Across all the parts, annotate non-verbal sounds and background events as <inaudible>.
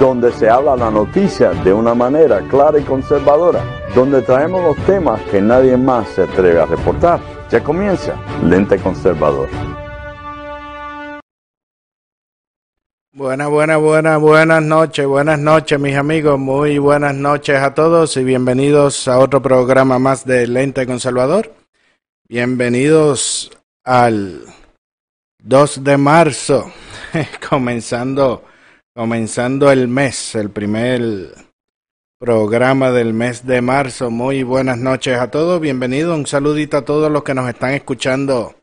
donde se habla la noticia de una manera clara y conservadora, donde traemos los temas que nadie más se atreve a reportar. Ya comienza Lente Conservador. Buenas, buenas, buenas, buenas noches, buenas noches mis amigos, muy buenas noches a todos y bienvenidos a otro programa más de Lente Conservador. Bienvenidos al 2 de marzo, <laughs> comenzando, comenzando el mes, el primer programa del mes de marzo. Muy buenas noches a todos, bienvenidos, un saludito a todos los que nos están escuchando,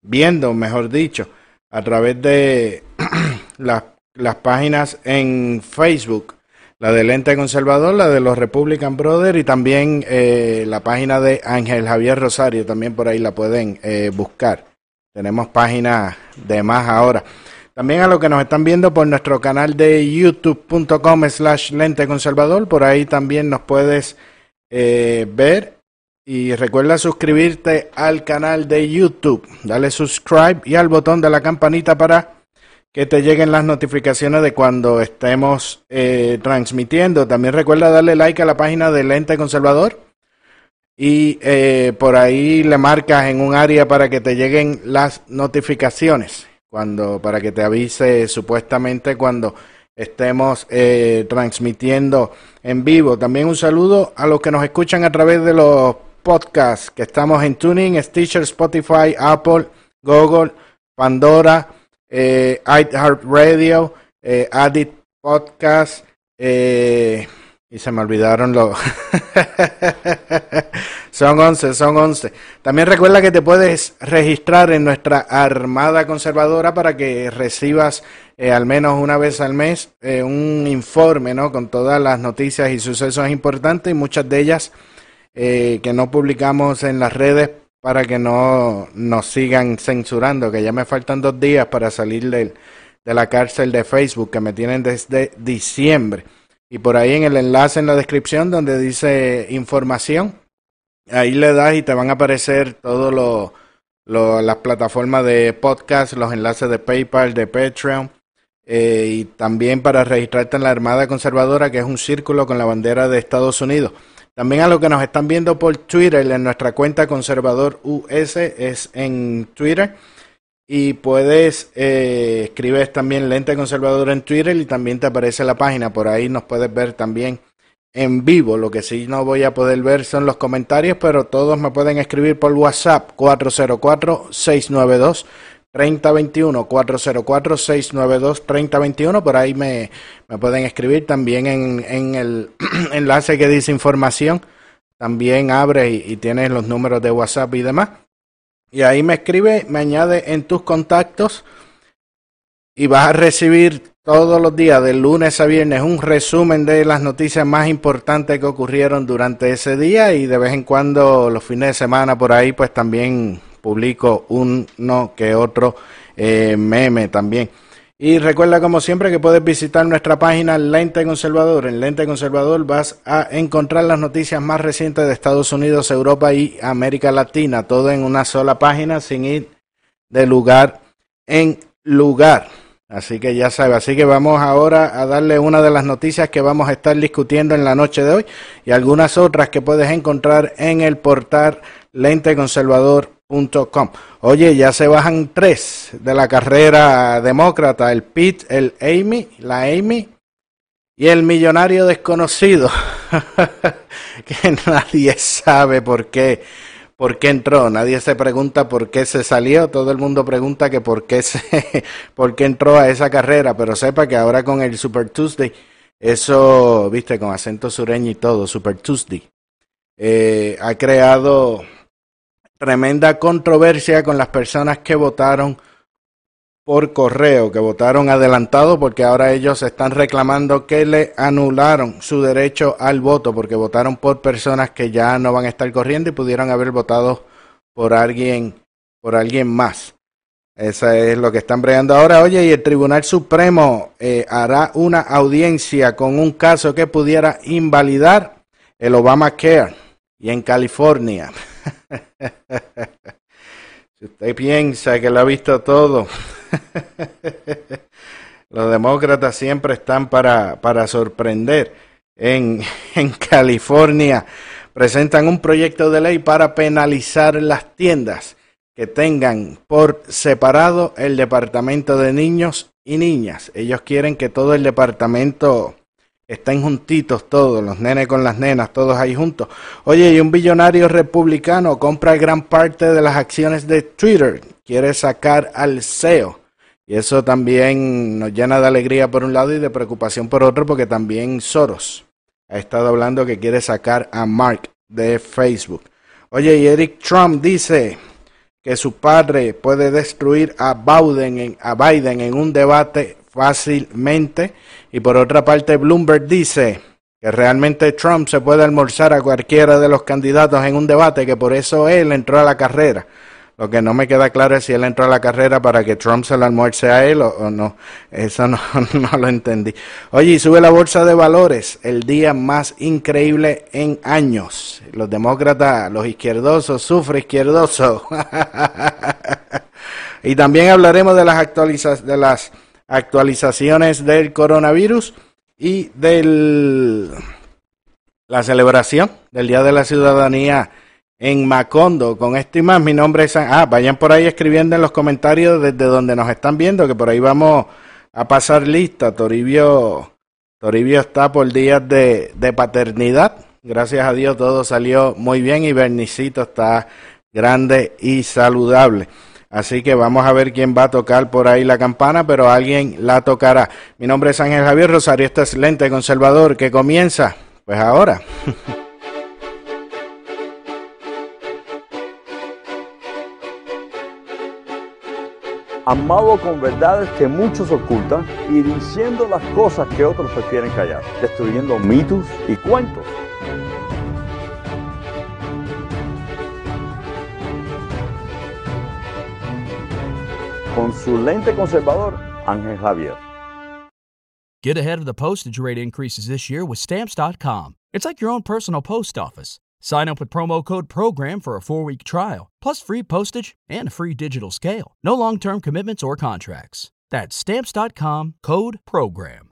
viendo, mejor dicho, a través de <clears throat> las las páginas en Facebook, la de Lente Conservador, la de los Republican Brothers y también eh, la página de Ángel Javier Rosario, también por ahí la pueden eh, buscar. Tenemos páginas de más ahora. También a los que nos están viendo por nuestro canal de youtube.com slash lente conservador, por ahí también nos puedes eh, ver. Y recuerda suscribirte al canal de YouTube, dale subscribe y al botón de la campanita para que te lleguen las notificaciones de cuando estemos eh, transmitiendo. También recuerda darle like a la página de Lente Conservador y eh, por ahí le marcas en un área para que te lleguen las notificaciones cuando para que te avise supuestamente cuando estemos eh, transmitiendo en vivo. También un saludo a los que nos escuchan a través de los podcasts que estamos en Tuning, Stitcher, Spotify, Apple, Google, Pandora eh, iHeartRadio, eh, Podcast, eh, y se me olvidaron los... <laughs> son 11, son 11. También recuerda que te puedes registrar en nuestra Armada Conservadora para que recibas eh, al menos una vez al mes eh, un informe ¿no? con todas las noticias y sucesos importantes y muchas de ellas eh, que no publicamos en las redes para que no nos sigan censurando, que ya me faltan dos días para salir de la cárcel de Facebook, que me tienen desde diciembre. Y por ahí en el enlace en la descripción donde dice información, ahí le das y te van a aparecer todas las plataformas de podcast, los enlaces de PayPal, de Patreon. Eh, y también para registrarte en la Armada Conservadora, que es un círculo con la bandera de Estados Unidos. También a los que nos están viendo por Twitter, en nuestra cuenta Conservador US es en Twitter. Y puedes eh, escribir también Lente Conservador en Twitter y también te aparece la página. Por ahí nos puedes ver también en vivo. Lo que sí no voy a poder ver son los comentarios, pero todos me pueden escribir por WhatsApp 404 692 3021 404 692 3021 por ahí me, me pueden escribir también en, en el <clears throat> enlace que dice información. También abre y tienes los números de WhatsApp y demás. Y ahí me escribe me añade en tus contactos y vas a recibir todos los días de lunes a viernes un resumen de las noticias más importantes que ocurrieron durante ese día y de vez en cuando los fines de semana por ahí pues también publico uno que otro eh, meme también. Y recuerda como siempre que puedes visitar nuestra página Lente Conservador. En Lente Conservador vas a encontrar las noticias más recientes de Estados Unidos, Europa y América Latina. Todo en una sola página sin ir de lugar en lugar. Así que ya sabes, así que vamos ahora a darle una de las noticias que vamos a estar discutiendo en la noche de hoy y algunas otras que puedes encontrar en el portal lenteconservador.com Oye, ya se bajan tres de la carrera demócrata, el Pete, el Amy, la Amy y el millonario desconocido, <laughs> que nadie sabe por qué, por qué entró, nadie se pregunta por qué se salió, todo el mundo pregunta que por qué se, <laughs> por qué entró a esa carrera, pero sepa que ahora con el Super Tuesday Eso, viste, con acento sureño y todo, Super Tuesday. Eh, ha creado tremenda controversia con las personas que votaron por correo, que votaron adelantado porque ahora ellos están reclamando que le anularon su derecho al voto porque votaron por personas que ya no van a estar corriendo y pudieron haber votado por alguien por alguien más. Esa es lo que están bregando ahora. Oye, y el Tribunal Supremo eh, hará una audiencia con un caso que pudiera invalidar el Obamacare y en California. <laughs> si usted piensa que lo ha visto todo, <laughs> los demócratas siempre están para, para sorprender. En, <laughs> en California presentan un proyecto de ley para penalizar las tiendas que tengan por separado el departamento de niños y niñas. Ellos quieren que todo el departamento estén juntitos todos, los nenes con las nenas, todos ahí juntos. Oye, y un billonario republicano compra gran parte de las acciones de Twitter, quiere sacar al CEO. Y eso también nos llena de alegría por un lado y de preocupación por otro, porque también Soros ha estado hablando que quiere sacar a Mark de Facebook. Oye, y Eric Trump dice que su padre puede destruir a Biden en, a Biden en un debate fácilmente. Y por otra parte, Bloomberg dice que realmente Trump se puede almorzar a cualquiera de los candidatos en un debate, que por eso él entró a la carrera. Lo que no me queda claro es si él entró a la carrera para que Trump se lo almuerce a él o, no. Eso no, <laughs> no, lo entendí. Oye, y sube la bolsa de valores el día más increíble en años. Los demócratas, los izquierdosos, sufre izquierdoso. <laughs> y también hablaremos de las, actualizaciones de las actualizaciones del coronavirus y de la celebración del Día de la Ciudadanía en Macondo. Con esto y más, mi nombre es... Ah, vayan por ahí escribiendo en los comentarios desde donde nos están viendo, que por ahí vamos a pasar lista. Toribio, Toribio está por días de, de paternidad. Gracias a Dios todo salió muy bien y Bernicito está grande y saludable. Así que vamos a ver quién va a tocar por ahí la campana, pero alguien la tocará. Mi nombre es Ángel Javier Rosario, este es Lente Conservador que comienza, pues ahora. <laughs> amado con verdades que muchos ocultan y diciendo las cosas que otros prefieren callar, destruyendo mitos y cuentos. Con su lente conservador, Ángel Javier. Get ahead of the postage rate increases this year with stamps.com. It's like your own personal post office. Sign up with promo code PROGRAM for a four week trial, plus free postage and a free digital scale. No long term commitments or contracts. That's stamps.com code PROGRAM.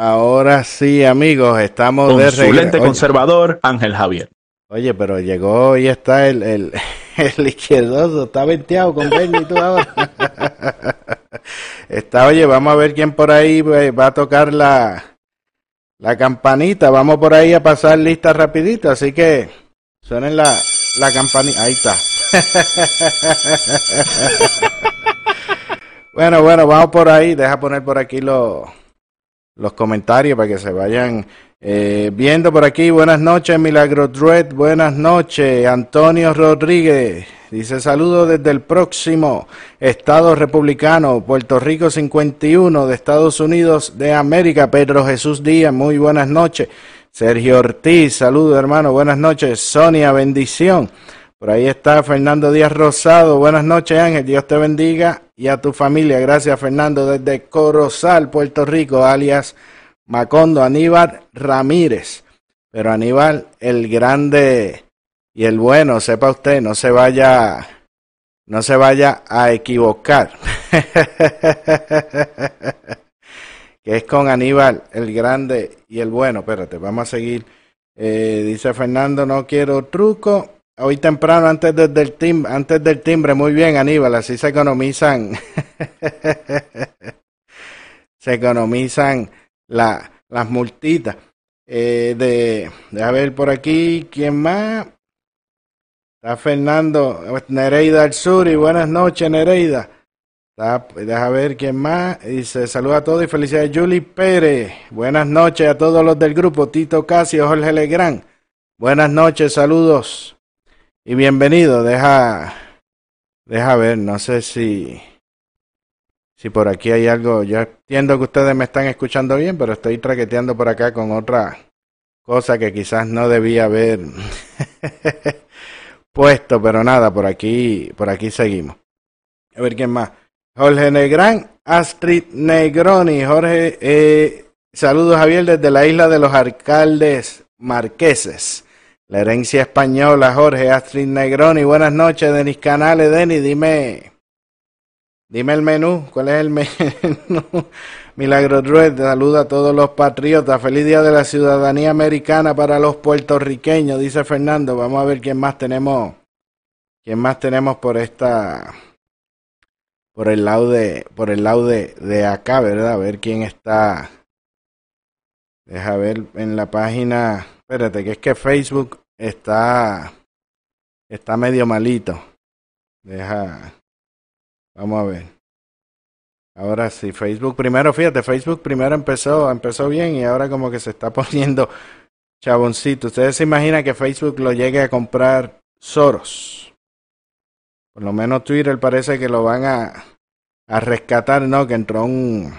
Ahora sí, amigos, estamos Con de Oye, conservador, Ángel Javier. oye, pero llegó y está el, el, <laughs> el izquierdoso, está venteado con Benny tú ahora. <laughs> está, oye, vamos a ver quién por ahí va a tocar la, la campanita. Vamos por ahí a pasar lista rapidito, así que suenen la, la campanita. Ahí está. <laughs> bueno, bueno, vamos por ahí. Deja poner por aquí los los comentarios para que se vayan eh, viendo por aquí. Buenas noches, Milagro Dread. Buenas noches, Antonio Rodríguez. Dice saludos desde el próximo Estado Republicano, Puerto Rico 51 de Estados Unidos de América. Pedro Jesús Díaz, muy buenas noches. Sergio Ortiz, saludos hermano, buenas noches. Sonia, bendición. Por ahí está Fernando Díaz Rosado. Buenas noches, Ángel. Dios te bendiga y a tu familia. Gracias, Fernando, desde Corozal, Puerto Rico, alias Macondo, Aníbal Ramírez. Pero Aníbal, el grande y el bueno, sepa usted, no se vaya, no se vaya a equivocar. <laughs> que es con Aníbal el Grande y el Bueno. Espérate, vamos a seguir. Eh, dice Fernando, no quiero truco. Hoy temprano, antes del, timbre, antes del timbre, muy bien Aníbal, así se economizan. <laughs> se economizan la, las multitas. Eh, de, a ver por aquí, ¿quién más? Está Fernando Nereida al sur y buenas noches Nereida. deja ver quién más. Dice saluda a todos y felicidades Julie Pérez. Buenas noches a todos los del grupo. Tito Casio, Jorge Legrand. Buenas noches, saludos y bienvenido. Deja, deja ver, no sé si, si por aquí hay algo. Yo entiendo que ustedes me están escuchando bien, pero estoy traqueteando por acá con otra cosa que quizás no debía haber. <laughs> puesto, pero nada, por aquí, por aquí seguimos. A ver quién más. Jorge Negrán, Astrid Negroni, Jorge, eh, saludos Javier desde la isla de los alcaldes marqueses. La herencia española, Jorge Astrid Negroni, buenas noches, Denis Canales, Denis, dime, dime el menú, ¿cuál es el <laughs> menú? Milagro Druid, saluda a todos los patriotas. Feliz día de la ciudadanía americana para los puertorriqueños, dice Fernando. Vamos a ver quién más tenemos. ¿Quién más tenemos por esta por el lado de por el lado de, de acá, ¿verdad? A ver quién está. Deja ver en la página. Espérate, que es que Facebook está está medio malito. Deja Vamos a ver. Ahora sí, Facebook primero, fíjate, Facebook primero empezó, empezó bien y ahora como que se está <laughs> poniendo chaboncito. Ustedes se imaginan que Facebook lo llegue a comprar Soros. Por lo menos Twitter parece que lo van a, a rescatar, ¿no? Que entró un,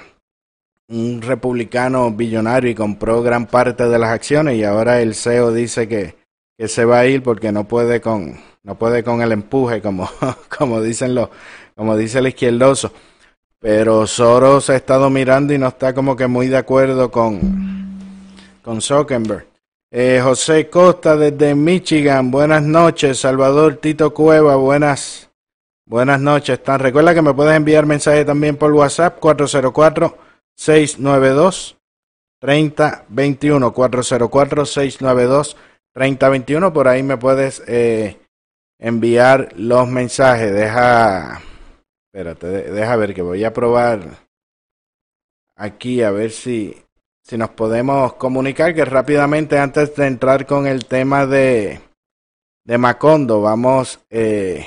un republicano billonario y compró gran parte de las acciones y ahora el CEO dice que, que se va a ir porque no puede con, no puede con el empuje, como, <laughs> como dicen los, como dice el izquierdoso. Pero Soros ha estado mirando y no está como que muy de acuerdo con, con Zuckerberg. Eh, José Costa desde Michigan, buenas noches. Salvador Tito Cueva, buenas, buenas noches. Tan, recuerda que me puedes enviar mensaje también por WhatsApp 404-692. 3021 404 692 3021 por ahí me puedes eh, enviar los mensajes deja Espérate, deja ver que voy a probar aquí a ver si, si nos podemos comunicar que rápidamente antes de entrar con el tema de, de Macondo vamos eh,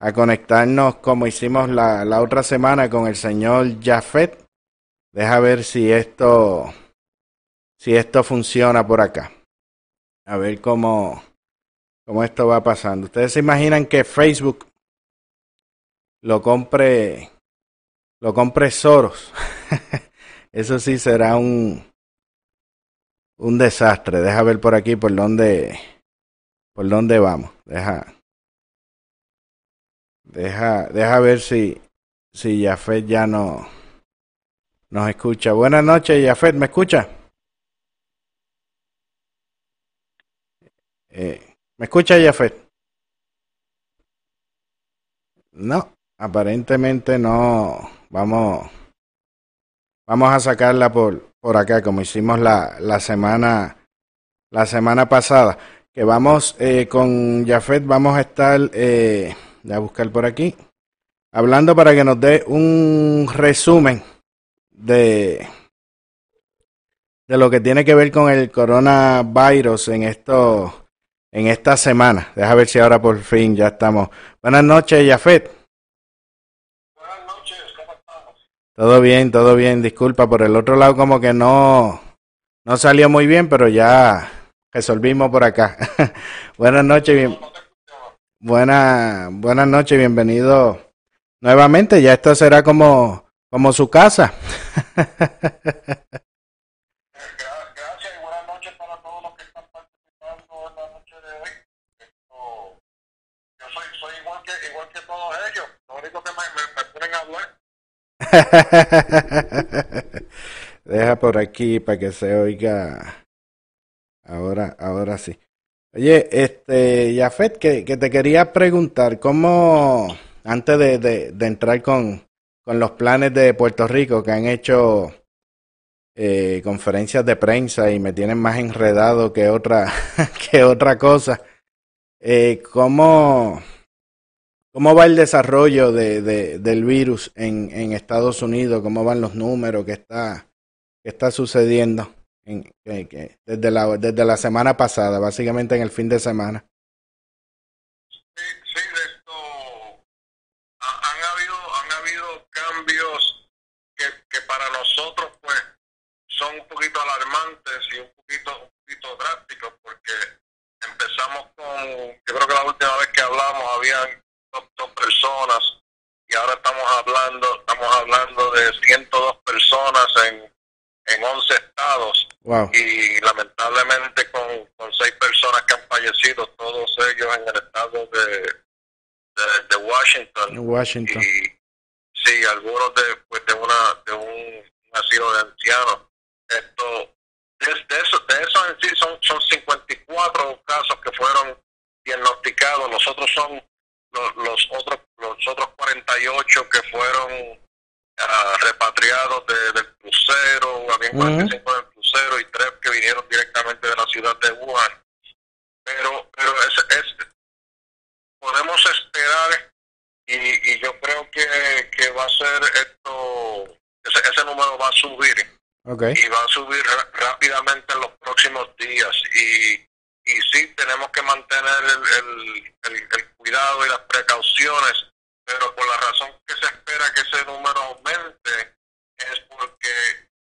a conectarnos como hicimos la, la otra semana con el señor Jafet. Deja ver si esto si esto funciona por acá. A ver cómo, cómo esto va pasando. Ustedes se imaginan que Facebook lo compre, lo compre Soros. <laughs> Eso sí será un, un desastre. Deja ver por aquí por dónde, por dónde vamos. Deja, deja, deja ver si, si Jafet ya no nos escucha. Buenas noches, Jafet, ¿me escucha? Eh, ¿Me escucha, Jafet? No, aparentemente no. Vamos, vamos a sacarla por, por acá, como hicimos la, la semana, la semana pasada. Que vamos eh, con Jafet, vamos a estar, eh, a buscar por aquí, hablando para que nos dé un resumen de, de lo que tiene que ver con el coronavirus en esto, en esta semana. Deja ver si ahora por fin ya estamos. Buenas noches, Jafet. Todo bien, todo bien. Disculpa, por el otro lado como que no, no salió muy bien, pero ya resolvimos por acá. <laughs> buenas noches, bien. Buena, buenas noches, bienvenido nuevamente. Ya esto será como, como su casa. <laughs> Gracias y buenas noches para todos los que están participando en la noche de hoy. Esto, yo soy, soy igual, que, igual que todos ellos. Lo único que me, me, me ponen a hablar <laughs> Deja por aquí para que se oiga. Ahora, ahora sí. Oye, este, Jafet, que, que te quería preguntar, ¿cómo, antes de, de, de entrar con, con los planes de Puerto Rico que han hecho eh, conferencias de prensa y me tienen más enredado que otra, <laughs> que otra cosa, eh, ¿cómo, ¿cómo va el desarrollo de, de, del virus en, en Estados Unidos? ¿Cómo van los números? ¿Qué está, qué está sucediendo? En, desde, la, desde la semana pasada, básicamente en el fin de semana. Sí, sí, de esto ha- han habido han habido cambios que, que para nosotros pues son un poquito alarmantes y un poquito un poquito drásticos porque empezamos con yo creo que la última vez que hablamos habían dos, dos personas y ahora estamos hablando estamos hablando de 102 personas en en 11 estados Wow. y lamentablemente con, con seis personas que han fallecido, todos ellos en el estado de, de, de Washington. Y sí, algunos de, pues, de, una, de un, un asilo de ancianos. Esto, de, de eso, de eso en sí son, son 54 casos que fueron diagnosticados, los otros son los, los otros los otros 48 que fueron ah, repatriados de- del crucero, habían Ujú. 45 del crucero y tres que vinieron directamente de la ciudad de Wuhan. Pero, pero es, es podemos esperar y, y yo creo que, que va a ser esto, ese, ese número va a subir Y va a subir rápidamente en los próximos días y, y sí tenemos que mantener el, el, el- el cuidado y las precauciones pero por la razón que se espera que ese número aumente es porque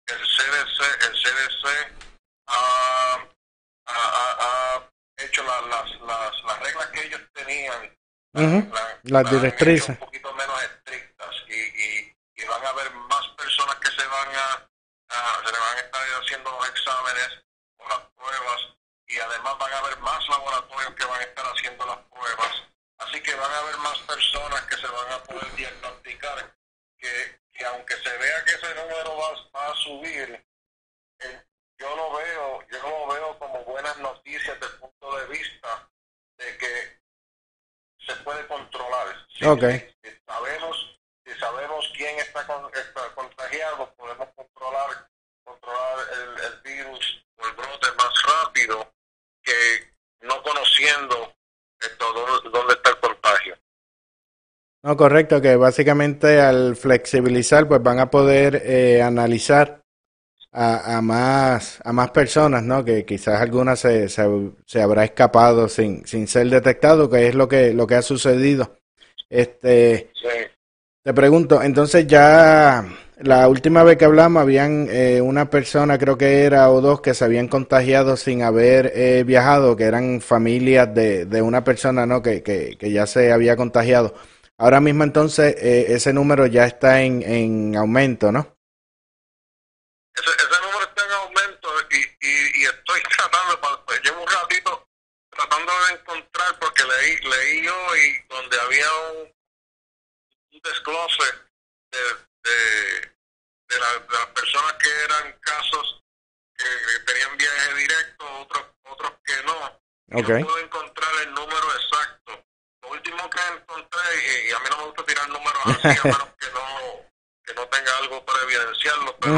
el CDC el CDC ha, ha- ha- hecho la- las, las, las reglas que ellos tenían Ujú. la- Las directrices. hecho un poquito menos estrictas y, y, y van a haber más personas que se van a, a- se le van a estar haciendo los exámenes o las pruebas y además van a haber más laboratorios que van a estar haciendo las pruebas así que van a haber más personas que se van a poder diagnosticar que, que aunque se vea que ese número va, va a subir eh, yo lo veo yo lo veo como buenas noticias desde el punto de vista de que se puede controlar. Si, Ok. si sabemos, si sabemos quién está, con- está contagiado, podemos controlar, controlar el, el virus o el brote más rápido que no conociendo esto, dónde, dónde está el contagio. No, correcto, que básicamente al flexibilizar, pues van a poder eh, analizar a, a más a más personas, ¿no? Que quizás algunas se, se, se habrá escapado sin, sin ser detectado, que es lo que lo que ha sucedido. Este, Sí. te pregunto, entonces ya la última vez que hablamos habían eh, una persona, creo que era o dos, que se habían contagiado sin haber eh, viajado, que eran familias de, de una persona, ¿no? Que, que, que ya se había contagiado. Ahora mismo entonces eh, ese número ya está en, en aumento, ¿no? Ese, ese número está en aumento y, y, y estoy <laughs> tratando, pues, llevo un ratito tratando de encontrar porque leí, leí hoy donde había un, un desglose de, de, de, la- de las personas que eran casos que, que tenían viaje directo, otros otros que no. Y Ok. No puedo encontrar el número exacto. Lo último que encontré, y, a mí no me gusta tirar números así, <laughs> a menos que no, que no tenga algo para evidenciarlo, pero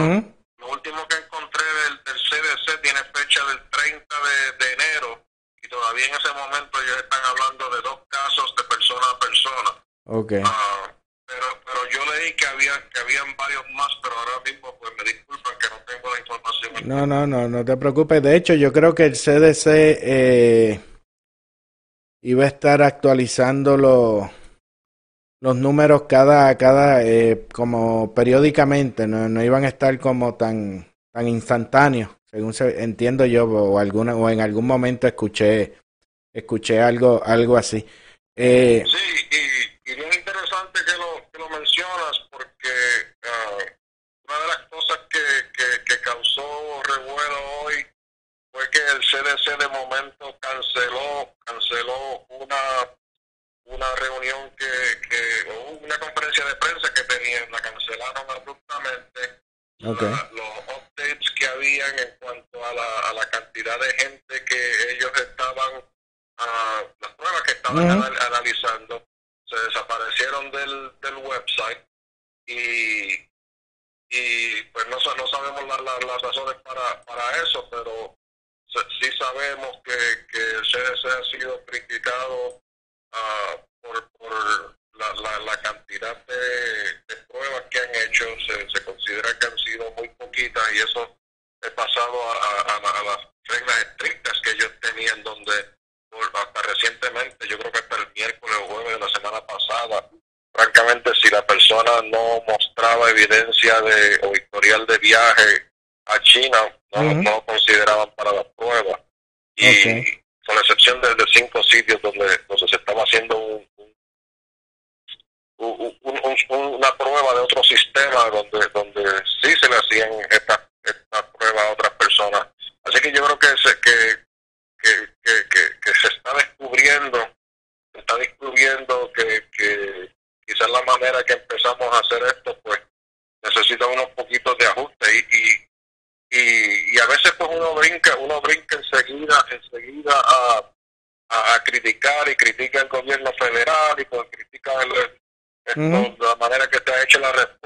lo último que encontré del, del CDC tiene fecha del 30 de, de enero y todavía en ese momento ellos están hablando de dos casos de persona a persona. Ok. Ah, pero pero yo leí que había que habían varios más, pero ahora mismo pues me disculpan que no tengo la información. No, no, no, no te preocupes. De hecho, yo creo que el CDC eh, iba a estar actualizando los los números cada, cada, eh, como periódicamente, no, no iban a estar como tan, tan instantáneos, según se- entiendo yo, o alguna, o en algún momento escuché, escuché algo, algo así. Eh, y, y bien interesante que lo, que lo mencionas porque ah, una de las cosas que, que, que causó revuelo hoy fue que el CDC de momento canceló canceló una una reunión que, que o una conferencia de prensa que tenían, la cancelaron abruptamente. La- los updates que habían en cuanto a la, a la cantidad de gente que ellos estaban analizando, se desaparecieron del, del website y, y pues no, no sabemos las razones para, para eso, pero sí sabemos que, que el CDC ha sido criticado uh, por, por la, la, cantidad de, pruebas que han hecho. Se, considera que han sido muy poquitas y eso es pasado a, a, a las reglas estrictas que ellos tenían, donde hasta recientemente, yo creo que hasta el miércoles o jueves de la semana pasada, francamente, si la persona no mostraba evidencia de o historial de viaje a China, no, no lo consideraban para la prueba. Y con la excepción de, de, cinco sitios donde, donde se estaba haciendo un, un, un, una prueba de otro sistema donde donde sí se le hacían estas esta pruebas a otras personas. Así que yo creo que se, que, que, que, que, que se está descubriendo, se está descubriendo que, que quizás la manera que empezamos a hacer esto, pues necesita unos poquitos de ajuste y, y y, y a veces pues uno brinca uno brinca enseguida enseguida a, a, a criticar y critica el gobierno federal y pues critica el, uh -huh. la manera que te ha hecho la respuesta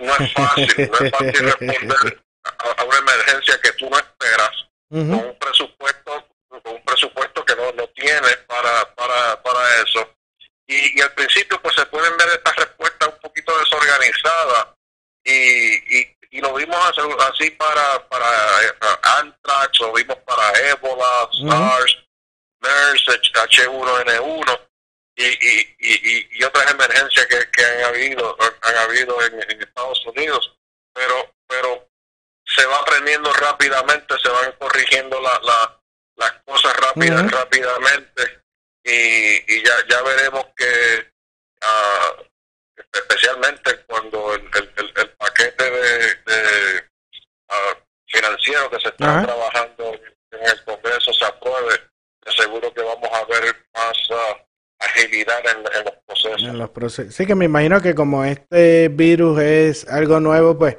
No es fácil, no es fácil <laughs> responder a, a una emergencia que tú no esperas uh -huh. con un presupuesto, con un presupuesto que no, no tienes para, para, para eso. Y, y, al principio pues se pueden ver estas respuestas un poquito desorganizadas y, y, y lo vimos así para, para uh, Anthrax, lo vimos para Ébola, uh -huh. SARS, MERS, H1N1 y, y, y, y, otras emergencias que, que han habido han habido en, en, Estados Unidos pero pero se va aprendiendo rápidamente se van corrigiendo la, la, las cosas rápidas uh -huh. rápidamente y, y ya ya veremos que uh, especialmente cuando el, el, el, el paquete de, de uh, financiero que se está -huh. trabajando en el Congreso se apruebe seguro que vamos a ver más agilidad en, los procesos. En. Sí, que me imagino que como este virus es algo nuevo, pues,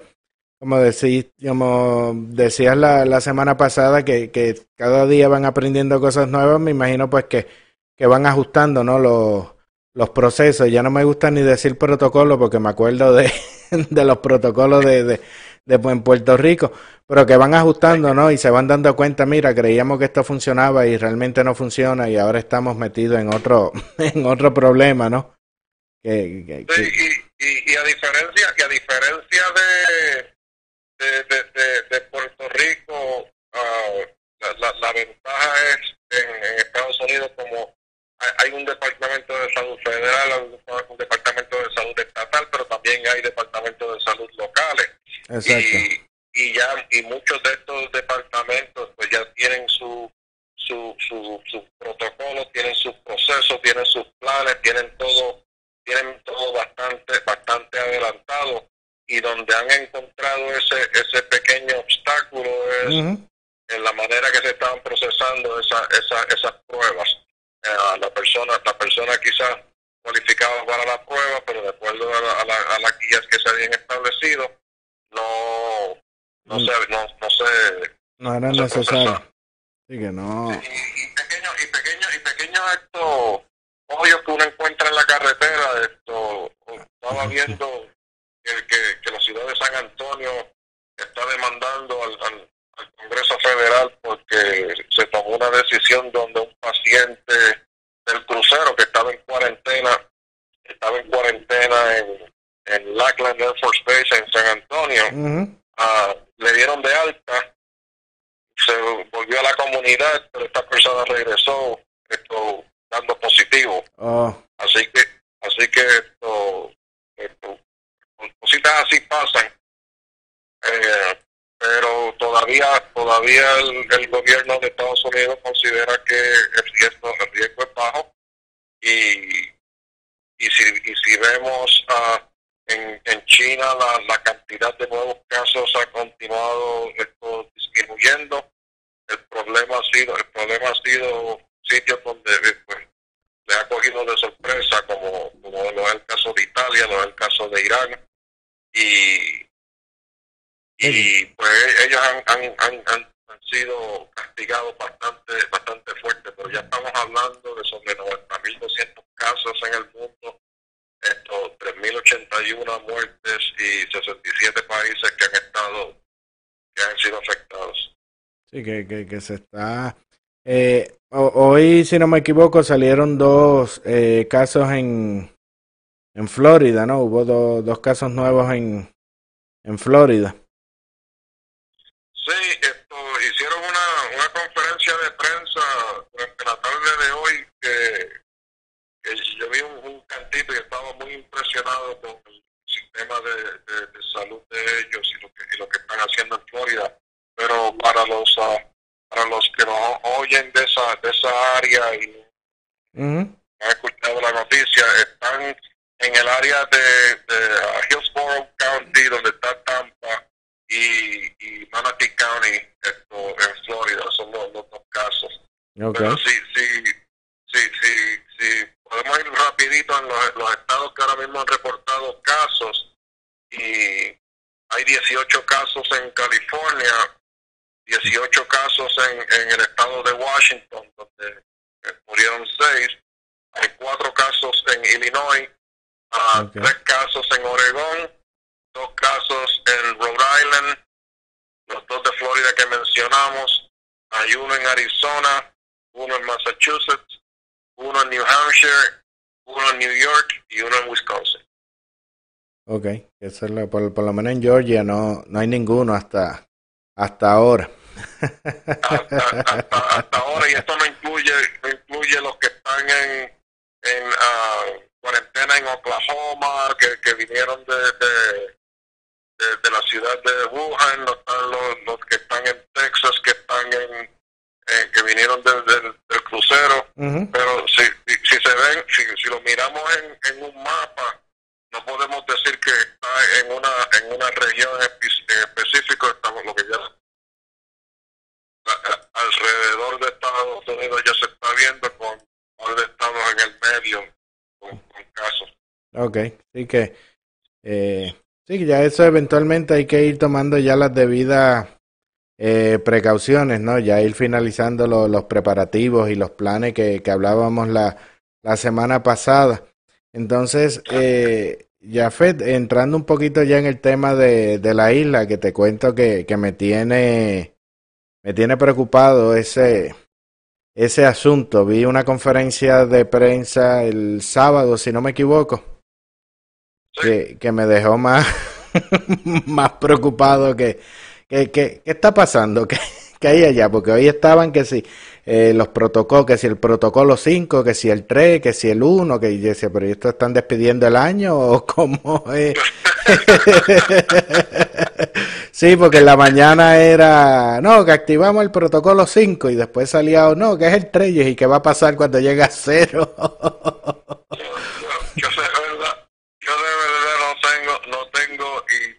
como, decís, como decías la, la semana pasada, que, que, cada día van aprendiendo cosas nuevas, me imagino pues que, que van ajustando, ¿no? Los, los procesos. Ya no me gusta ni decir protocolo porque me acuerdo de, <laughs> de los protocolos de, de, de, en Puerto Rico, pero que van ajustando, ¿no? Y se van dando cuenta, mira, creíamos que esto funcionaba y realmente no funciona y ahora estamos metidos en otro, <laughs> en otro problema, ¿no? Que, que, que... Sí, y, y, y, a diferencia, y a diferencia de, de, de, Puerto Rico, uh, la, la, la, ventaja es en, en, Estados Unidos como hay un departamento de salud federal, un departamento de salud estatal, pero también hay departamentos de salud locales. Exacto. Y, y ya y muchos de estos departamentos pues ya tienen su su su, su protocolo, tienen sus procesos, tienen sus planes, tienen todo tienen todo bastante bastante adelantado y donde han encontrado ese ese pequeño obstáculo es uh -huh. en la manera que se estaban procesando esa, esa, esas pruebas. Uh, la persona la persona quizás cualificaba para la prueba, pero de acuerdo a, la, a, la, a las guías que se habían establecido, no no sé, no, no. No era no necesario. Sí que no. Y, y pequeños y pequeños y pequeños estos hoyos que uno encuentra en la carretera, esto estaba viendo que, que, que la ciudad de San Antonio está demandando al, al, al, Congreso Federal porque se tomó una decisión donde un paciente del crucero que estaba en cuarentena, estaba en cuarentena en, en Lackland Air Force Base en San Antonio, uh -huh. uh, le dieron de alta, se volvió a la comunidad, pero esta persona regresó esto dando positivo. Oh. Así que, así que esto, esto cositas así pasan. Eh, pero todavía todavía el, gobierno de Estados Unidos considera que el riesgo, el riesgo es bajo. Y, y, si, y si vemos uh, en, en China la, la cantidad de nuevos casos ha continuado disminuyendo. El problema ha sido el problema ha sido sitios donde pues, le ha cogido de sorpresa como, como lo es el caso de Italia lo es el caso de Irán. Y y pues ellos han, han, han, han, sido castigados bastante bastante fuerte, pero ya estamos hablando de sobre 90.200 casos en el mundo, estos 3.081 muertes y 67 países que han estado, que han sido afectados. Sí, que, que, que se está... Eh, hoy, si no me equivoco, salieron dos eh, casos en, en Florida, ¿no? Hubo do, dos casos nuevos en, en Florida. Sí, esto, hicieron una, una conferencia de prensa durante la tarde de hoy que, que yo vi un, un, cantito y estaba muy impresionado con el sistema de, de, de salud de ellos y lo, que, y lo que están haciendo en Florida. Pero para los uh, para los que no oyen de esa de esa área y uh -huh. han escuchado la noticia, están en el área de, de uh, Hillsborough County, donde está Tampa, y, y Manatee County esto, en Florida son los, los dos casos. Okay. Pero si, si, si, si, si podemos ir rapidito en los, los, estados que ahora mismo han reportado casos y hay 18 casos en California, 18 casos en, en el estado de Washington, donde murieron 6, hay 4 casos en Illinois, uh, okay. 3 casos en Oregón, dos casos en Island, los dos de Florida que mencionamos, hay uno en Arizona, uno en Massachusetts, uno en New Hampshire, uno en New York y uno en Wisconsin. Ok, eso es lo, por, por, lo menos en Georgia no, no hay ninguno hasta, hasta ahora. hasta, hasta, hasta, ahora, y esto no incluye, no incluye los que están en, en uh, cuarentena en Oklahoma, que, que vinieron de, de de, de, la ciudad de Wuhan, no están los, los, que están en Texas, que están en, eh, que vinieron de, de, del crucero, uh -huh. pero si, si, se ven, si, si lo miramos en, en, un mapa, no podemos decir que está en una en una región en específico, estamos lo que ya alrededor de Estados Unidos ya se está viendo con de estados en el medio con, con casos. Ok, así que eh, Sí, ya eso eventualmente hay que ir tomando ya las debidas eh, precauciones, ¿no? Ya ir finalizando lo, los preparativos y los planes que, que hablábamos la, la, semana pasada. Entonces, eh, Jafet, entrando un poquito ya en el tema de, de la isla, que te cuento que, que me tiene me tiene preocupado ese ese asunto. Vi una conferencia de prensa el sábado, si no me equivoco que, que me dejó más, <laughs> más preocupado que, que, que, ¿qué está pasando? <laughs> ¿Qué, ¿Qué, hay allá? Porque hoy estaban que si eh, los protocolos, que si el protocolo 5, que si el 3, que si el 1, que yo decía, pero ¿esto están despidiendo el año o <laughs> cómo es? <laughs> sí, porque en la mañana era, no, que activamos el protocolo 5 y después salía, oh, no, que es el 3 y que va a pasar cuando llega a cero. yo de verdad no tengo no tengo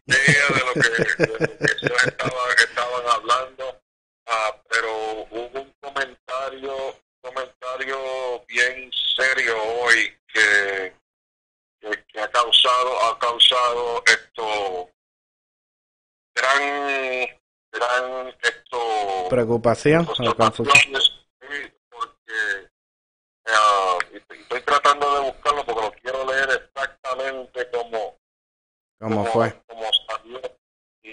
idea de lo que, de lo que serio hoy que, que, que, ha causado ha causado esto gran gran esto preocupación o porque uh, estoy tratando de buscarlo porque lo quiero leer exactamente como, como, fue. Como salió. Y,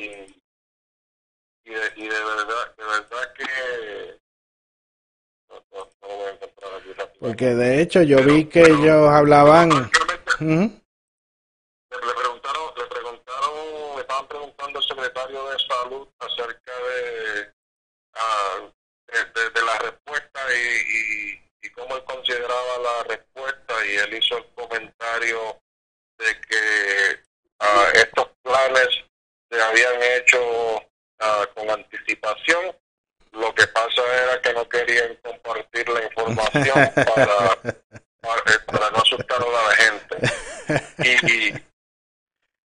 y, de, y de verdad, de verdad que no, no, no, lo voy a encontrar aquí Porque de hecho yo vi que ellos hablaban -huh. le, preguntaron, le preguntaron, le estaban preguntando al secretario de salud acerca de, uh, de, de, de la respuesta y, y y cómo él consideraba la respuesta y él hizo el comentario de que uh, estos planes se habían hecho uh, contestación. Lo que pasa era que no querían compartir la información para, para, eh, para no asustar a la gente. Y, y,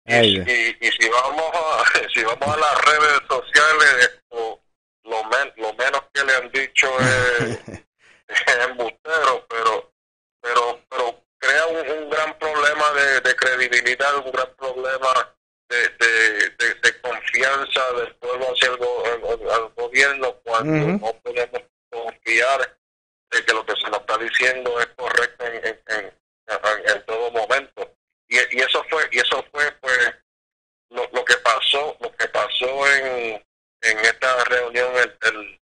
Ay, y, y- y si vamos a si vamos a las redes sociales esto, lo, men- lo menos que le han dicho es, es embustero pero pero pero crea un, un gran problema de, de credibilidad un gran problema de, de, de, de confianza del pueblo hacia el, go- al- al gobierno cuando Ujú. no podemos confiar de que lo que se nos está diciendo es correcto en, en, en, en- en todo momento y, y eso fue y eso fue pues lo, lo que pasó lo que pasó en, en esta reunión el, el,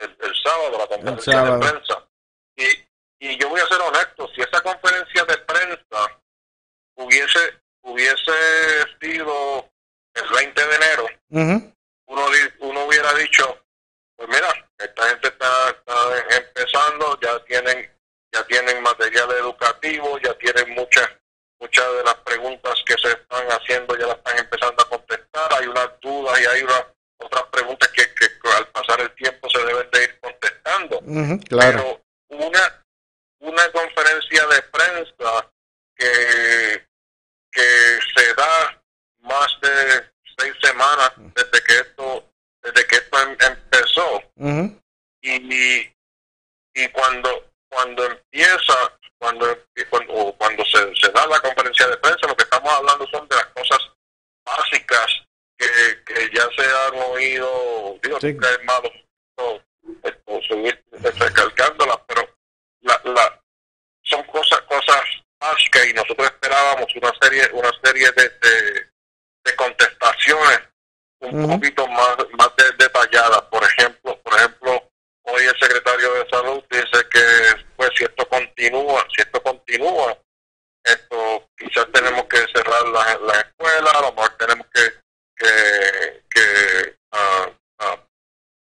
el, el sábado la conferencia sábado. de prensa y, y yo voy a ser honesto si esa conferencia de prensa hubiese hubiese sido el 20 de enero Ujú. uno di- uno hubiera dicho pues mira esta gente está, está empezando ya tienen ya tienen material educativo ya tienen muchas muchas de las preguntas que se están haciendo ya las están empezando a contestar hay unas dudas y hay unas otras preguntas que, que al pasar el tiempo se deben de ir contestando Ujú, Claro. pero una una conferencia de prensa que que se da más de seis semanas desde que esto desde que esto em- empezó Ujú. y y cuando empieza cuando cuando, o cuando se, se da la conferencia de prensa lo que estamos hablando son de las cosas básicas que, que ya se han oído digo Sí. nunca es malo esto- esto, seguir recalcándolas pero la, la son cosas cosas básicas y nosotros esperábamos una serie una serie de, de, de contestaciones un poquito más más de- detalladas por ejemplo por ejemplo hoy el secretario de salud dice que pues si esto continúa si esto continúa esto quizás tenemos que cerrar las las escuelas a lo mejor tenemos que que, que ah, ah,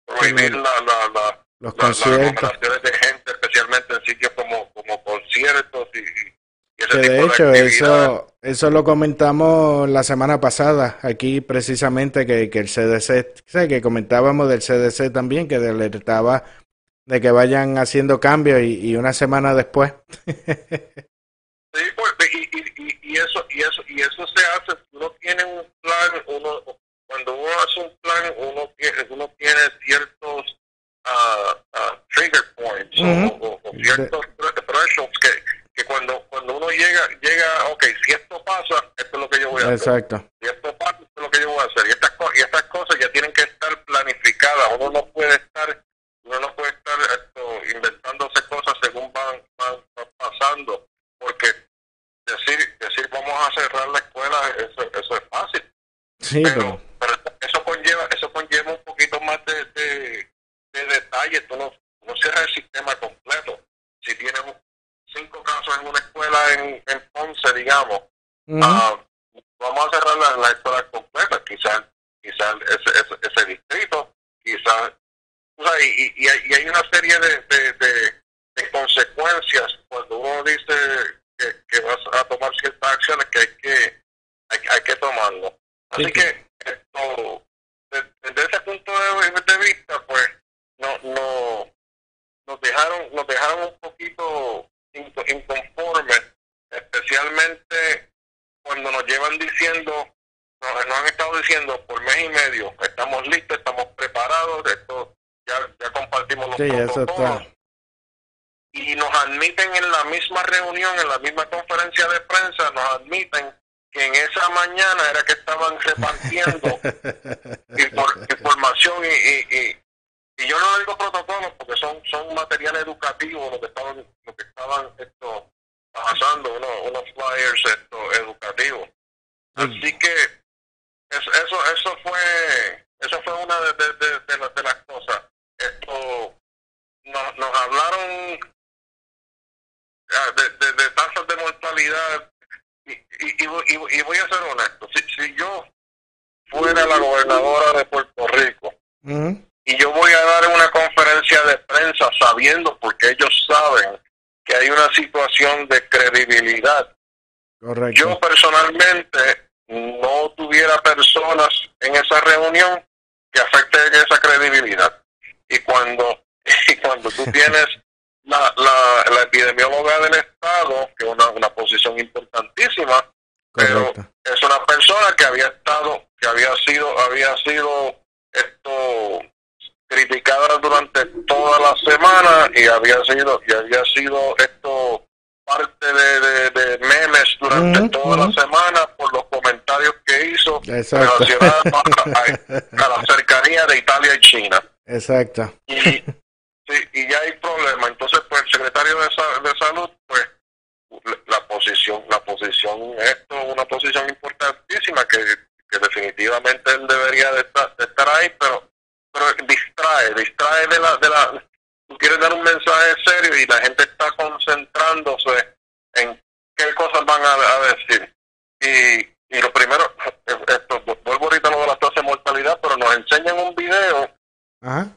prohibir Sí, la, la, la, Los la- las de gente, especialmente en sitios como, como conciertos y, y ese Que tipo de hecho, eso, eso lo comentamos la semana pasada, aquí precisamente que, que el CDC, que comentábamos del CDC también, que alertaba de que vayan haciendo cambios y, y una semana después. Sí, pues, y, y, y, eso y eso y eso se hace. Uno tiene un plan, uno cuando uno hace un plan, uno tiene uno tiene ciertos ah, trigger points o- Ujú. o, o ciertos thre- thresholds que, que cuando cuando uno llega llega, okay, si esto pasa, esto es lo que yo voy a hacer. Exacto. y esto pasa, esto es lo que yo voy a hacer. Y estas, y estas cosas ya tienen que estar planificadas. Uno no puede estar, uno no puede estar esto, inventándose cosas según van, van, van pasando. Porque decir, decir vamos a cerrar la escuela, eso, eso es fácil. Sí, Pero, pero eso conlleva, eso conlleva un poquito más de, de, de detalle. Tú no, no cierras el sistema completo. Si tienes cinco casos en una escuela en, en Ponce, digamos. Ah, vamos a cerrar la, la escuela completa, quizás quizás ese, ese, ese distrito, quizás, o sea, y, y- y hay, una serie de, de, de, de consecuencias cuando uno dice que, que vas a tomar ciertas acciones que hay que hay, hay que tomarlo. Así Sí, que esto, de- desde ese punto de, vista, pues no, no nos dejaron nos dejaron un poquito inco- inconformes, especialmente cuando nos llevan diciendo, nos, nos han estado diciendo por mes y medio, estamos listos, estamos preparados, esto ya, ya compartimos los Sí, eso protocolos está. y nos admiten en la misma reunión, en la misma conferencia de prensa, nos admiten que en esa mañana era que estaban repartiendo <laughs> infor- información y, y, y, y yo no digo protocolos porque son son material educativo lo que estaban lo que estaban esto pasando unos unos flyers esto educativos así que es- eso eso fue eso fue una de, de, de, de las, de las cosas esto nos, nos hablaron ah, de, de, de tasas de mortalidad y, y, y, voy- y voy- a ser honesto si, si yo fuera la gobernadora de Puerto Rico y yo voy a dar una conferencia de prensa sabiendo porque ellos saben que hay una situación de credibilidad Correcto. yo personalmente no tuviera personas en esa reunión que afecten esa credibilidad. Y cuando, <laughs> y cuando tú tienes la, la, la epidemióloga del Estado, que es una, una posición importantísima, pero es una persona que había estado, que había sido, había sido esto criticada durante toda la semana y había sido, y había sido esto parte de, de, de memes durante toda la semana por los comentarios que hizo Exacto. relacionados a, a- a la cercanía de Italia y China Exacto. y, sí, y ya hay problema. Entonces, pues el secretario de, de Salud, pues la posición, la posición, esto es una posición importantísima que, que definitivamente debería de estar, de ahí, pero, pero distrae, distrae de la, de la, tú quieres dar un mensaje serio y la gente está concentrándose en qué cosas van a, a decir. Y, y lo primero, esto, vuelvo ahorita a lo de la tasa de mortalidad, pero nos enseñan un video Ajá.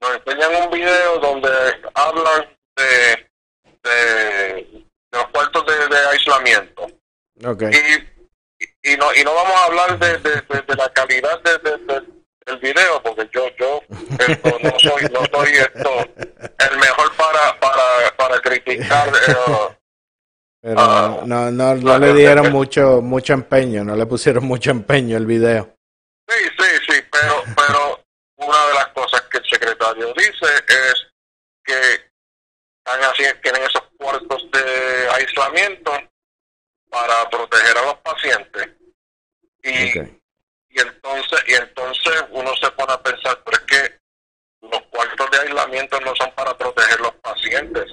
nos enseñan un video donde hablan de, de, de los cuartos de, de aislamiento Y, y no y no vamos a hablar de, de, de- de la calidad de, de- de- del video porque yo yo esto, no soy no soy esto el mejor para para para criticar eh, Pero Ah. no, no, no le dieron mucho, mucho empeño, no le pusieron mucho empeño el video. Sí, sí, sí, pero, pero una de las cosas que el secretario dice es que están así, tienen esos cuartos de aislamiento para proteger a los pacientes. Y, y entonces y entonces uno se pone a pensar, pero es que los cuartos de aislamiento no son para proteger los pacientes.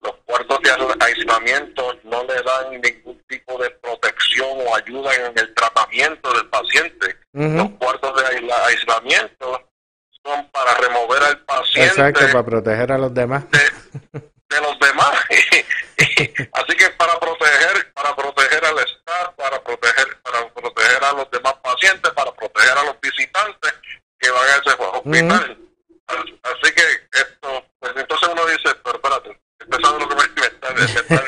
Los cuartos de aisla- aislamiento no le dan ningún tipo de protección o ayuda en el tratamiento del paciente los cuartos de aisla- aislamiento son para remover al paciente Exacto, para proteger a los demás. de, de los demás. <laughs> Así que para proteger, al Estado, para proteger, para proteger a los demás pacientes, para proteger a los visitantes que van a ese hospital. Así que esto, pues entonces uno dice, pero espérate, ¿usted sabe lo que me, está, me está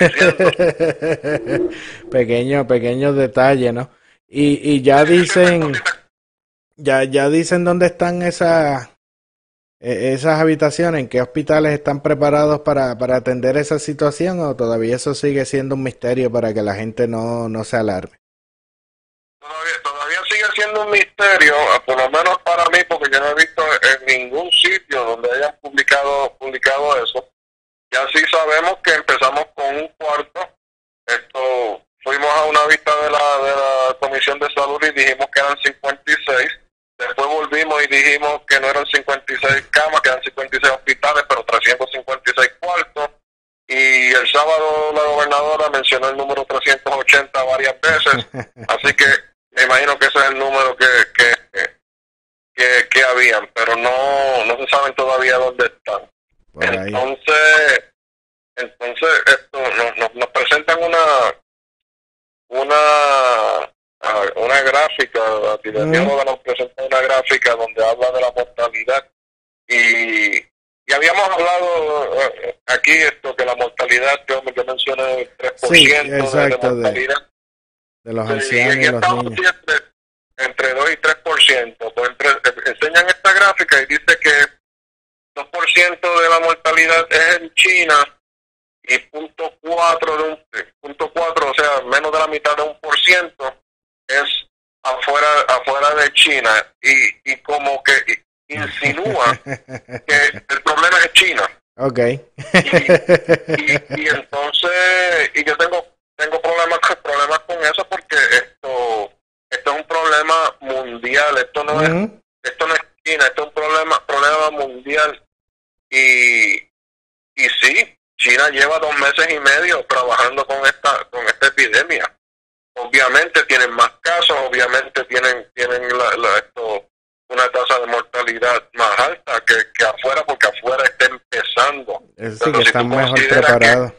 diciendo? <laughs> pequeño, pequeños detalles, ¿no? Y, y ya dicen, ya, ya dicen dónde están esas, esas habitaciones, en qué hospitales están preparados para, para atender esa situación o todavía eso sigue siendo un misterio para que la gente no, no se alarme. Todavía, todavía sigue siendo un misterio, eh, por lo menos para mí, porque yo no he visto en ningún sitio donde hayan publicado publicado eso. Ya sí sabemos que empezamos con un cuarto. Esto fuimos a una vista de la de la Comisión de Salud y dijimos que eran 56. Después volvimos y dijimos que no eran 56 camas, que eran 56 hospitales, pero 356 cuartos. Y el sábado la gobernadora mencionó el número 380 varias veces. <laughs> Así que me imagino que ese es el número que, que, que, que habían, pero no, no se saben todavía dónde están. Entonces, entonces esto nos, nos, nos presentan una una una gráfica, la epidemióloga nos presenta una gráfica donde habla de la mortalidad y, y habíamos hablado eh, aquí esto que la mortalidad, yo, yo mencioné el 3% Sí, de- exacto, de de- mortalidad. De los ancianos y y los niños. Entre, entre 2 y 3%. Pues entre, enseñan esta gráfica y dice que 2% de la mortalidad es en China y punto cuatro de un eh, punto cuatro, o sea, menos de la mitad de un por ciento es afuera afuera de China y, y como que insinúa <laughs> que el problema es China. Ok. y, y <laughs> entonces y yo tengo tengo problemas problemas con eso porque esto esto es un problema mundial esto no es esto no es China esto es un problema problema mundial. Y y sí China lleva dos meses y medio trabajando con esta con esta epidemia obviamente tienen más casos obviamente tienen tienen la, la- esto una tasa de mortalidad más alta que, que afuera porque afuera está empezando Pero que si están tú mejor consideras preparados.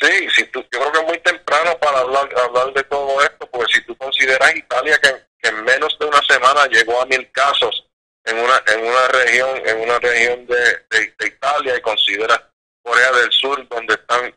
Sí, si tú, yo creo que es muy temprano para hablar, hablar de todo esto, porque si tú consideras Italia que, que en menos de una semana llegó a mil casos en una en una región en una región de, de, de Italia y consideras Corea del Sur donde están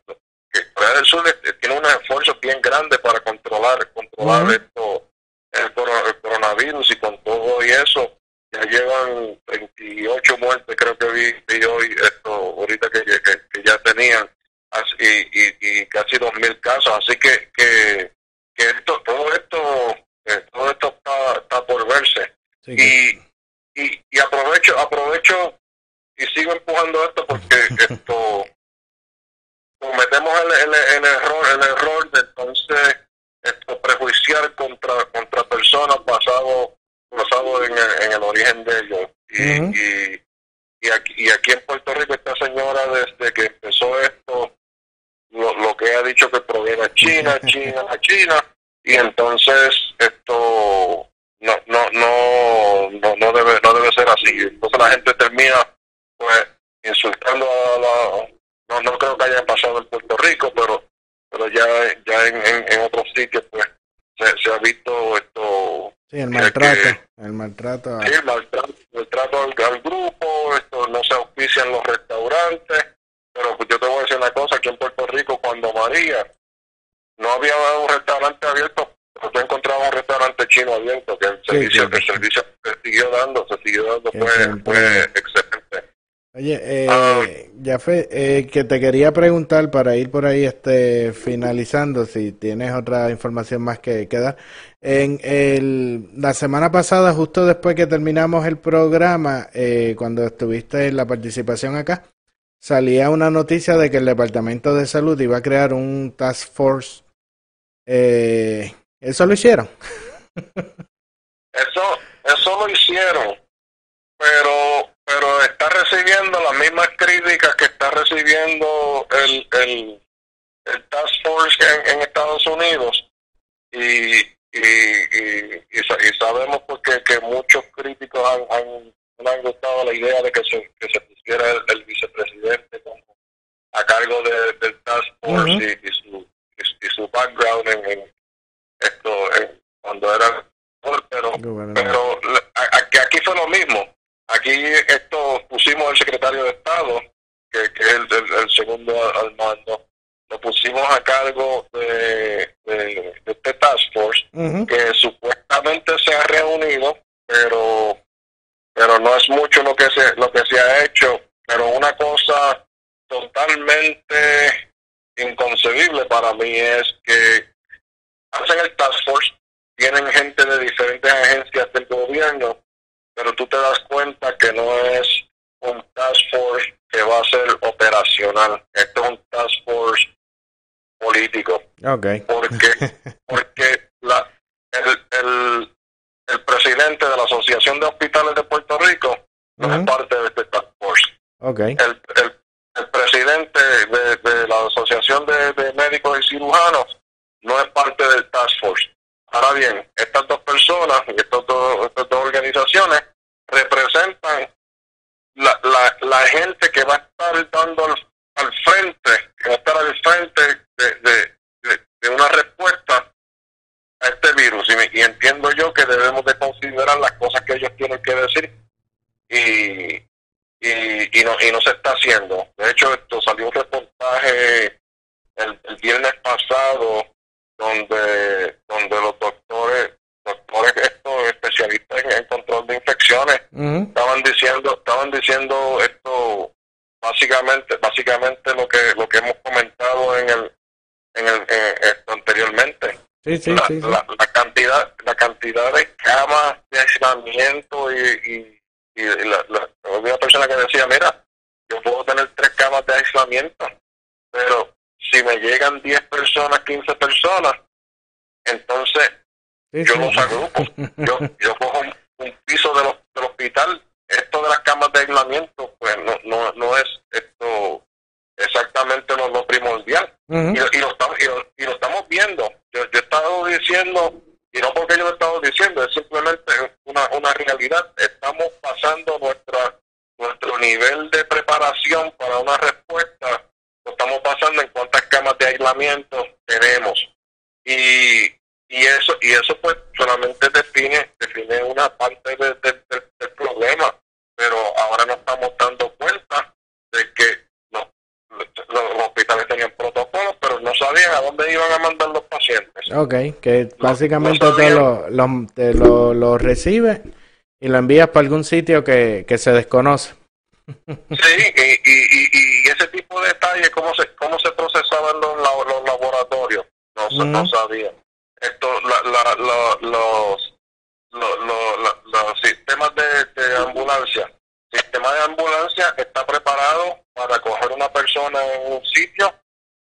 que Corea del Sur tiene unos esfuerzos bien grandes para controlar controlar esto el, el coronavirus y con todo y eso ya llevan 28 muertes, creo que vi, vi hoy, esto, ahorita que, que, que ya tenían, así, y, y, y casi 2.000 casos. Así que, que, que esto, todo esto, eh, todo esto está, está por verse. Sí, Y, y, y aprovecho, aprovecho y sigo empujando esto porque <laughs> esto cometemos el, el, el error, el error de entonces esto prejuiciar contra, contra personas basado, basado en el, en el origen de ellos. Y, y, y aquí, y aquí en Puerto Rico esta señora desde que empezó esto, lo, lo que ha dicho que proviene de China, <laughs> China, China, y entonces esto no no no no, no debe no debe ser así. Entonces la gente termina pues insultando a la no no creo que haya pasado en Puerto Rico, pero pero ya ya en, en, en otros sitios pues se, se ha visto esto sí, el que- maltrato. El maltrato. a- Sí, maltrato, maltrato al, al grupo, esto no se auspicia en los restaurantes, pero pues yo te voy a decir una cosa, aquí en Puerto Rico cuando María no había un restaurante abierto, pero tú encontrabas un restaurante chino abierto, que el servicio, sí, que el servicio se siguió dando, se siguió dando, fue, fue excelente. Oye, eh, Ah. Jafé, eh, que te quería preguntar para ir por ahí este finalizando, si tienes otra información más que, que dar. En el, la semana pasada, justo después que terminamos el programa, eh, cuando estuviste en la participación acá, salía una noticia de que el Departamento de Salud iba a crear un task force. Eh, ¿Eso lo hicieron? <laughs> Eso, eso lo hicieron, pero está recibiendo las mismas críticas que está recibiendo el, el, el Task Force en, en Estados Unidos. Y, y, y, y sa- y sabemos pues que, que muchos críticos han, han, no han gustado la idea de que se, que se pusiera el, el vicepresidente como a cargo de- del Task Force y, Sí, sí, la, la- cantidad la cantidad de camas de aislamiento y, y, y la, la- una persona que decía mira yo puedo tener tres camas de aislamiento pero si me llegan 10 personas 15 personas entonces Sí, yo los agrupo. Yo, yo cojo un, un piso de los- del hospital. Esto de las camas de aislamiento pues no no, no es esto exactamente lo, lo primordial. Ujú. y, lo- y lo estamos, y, lo, y lo estamos viendo. Yo, yo diciendo, y no porque yo lo he estado diciendo, es simplemente una, una realidad. Estamos pasando nuestra nuestro nivel de preparación para una respuesta, lo estamos pasando en cuántas camas de aislamiento tenemos. Y, y eso y eso pues solamente define define una parte de- de- de- del problema, pero ahora nos estamos dando cuenta de que los, los, los hospitales tenían protocolos, pero no sabían a dónde iban a mandar los pacientes. Ok, que básicamente no te sabía. lo, lo, te lo, lo recibe y lo envías para algún sitio que, que se desconoce. Sí, y, y, y, ese tipo de detalles, cómo se, cómo se procesaban los, los laboratorios, no, no sabía. Esto, la, la, los, los, los, sistemas de, de ambulancia, el sistema de ambulancia está preparado para coger una persona en un sitio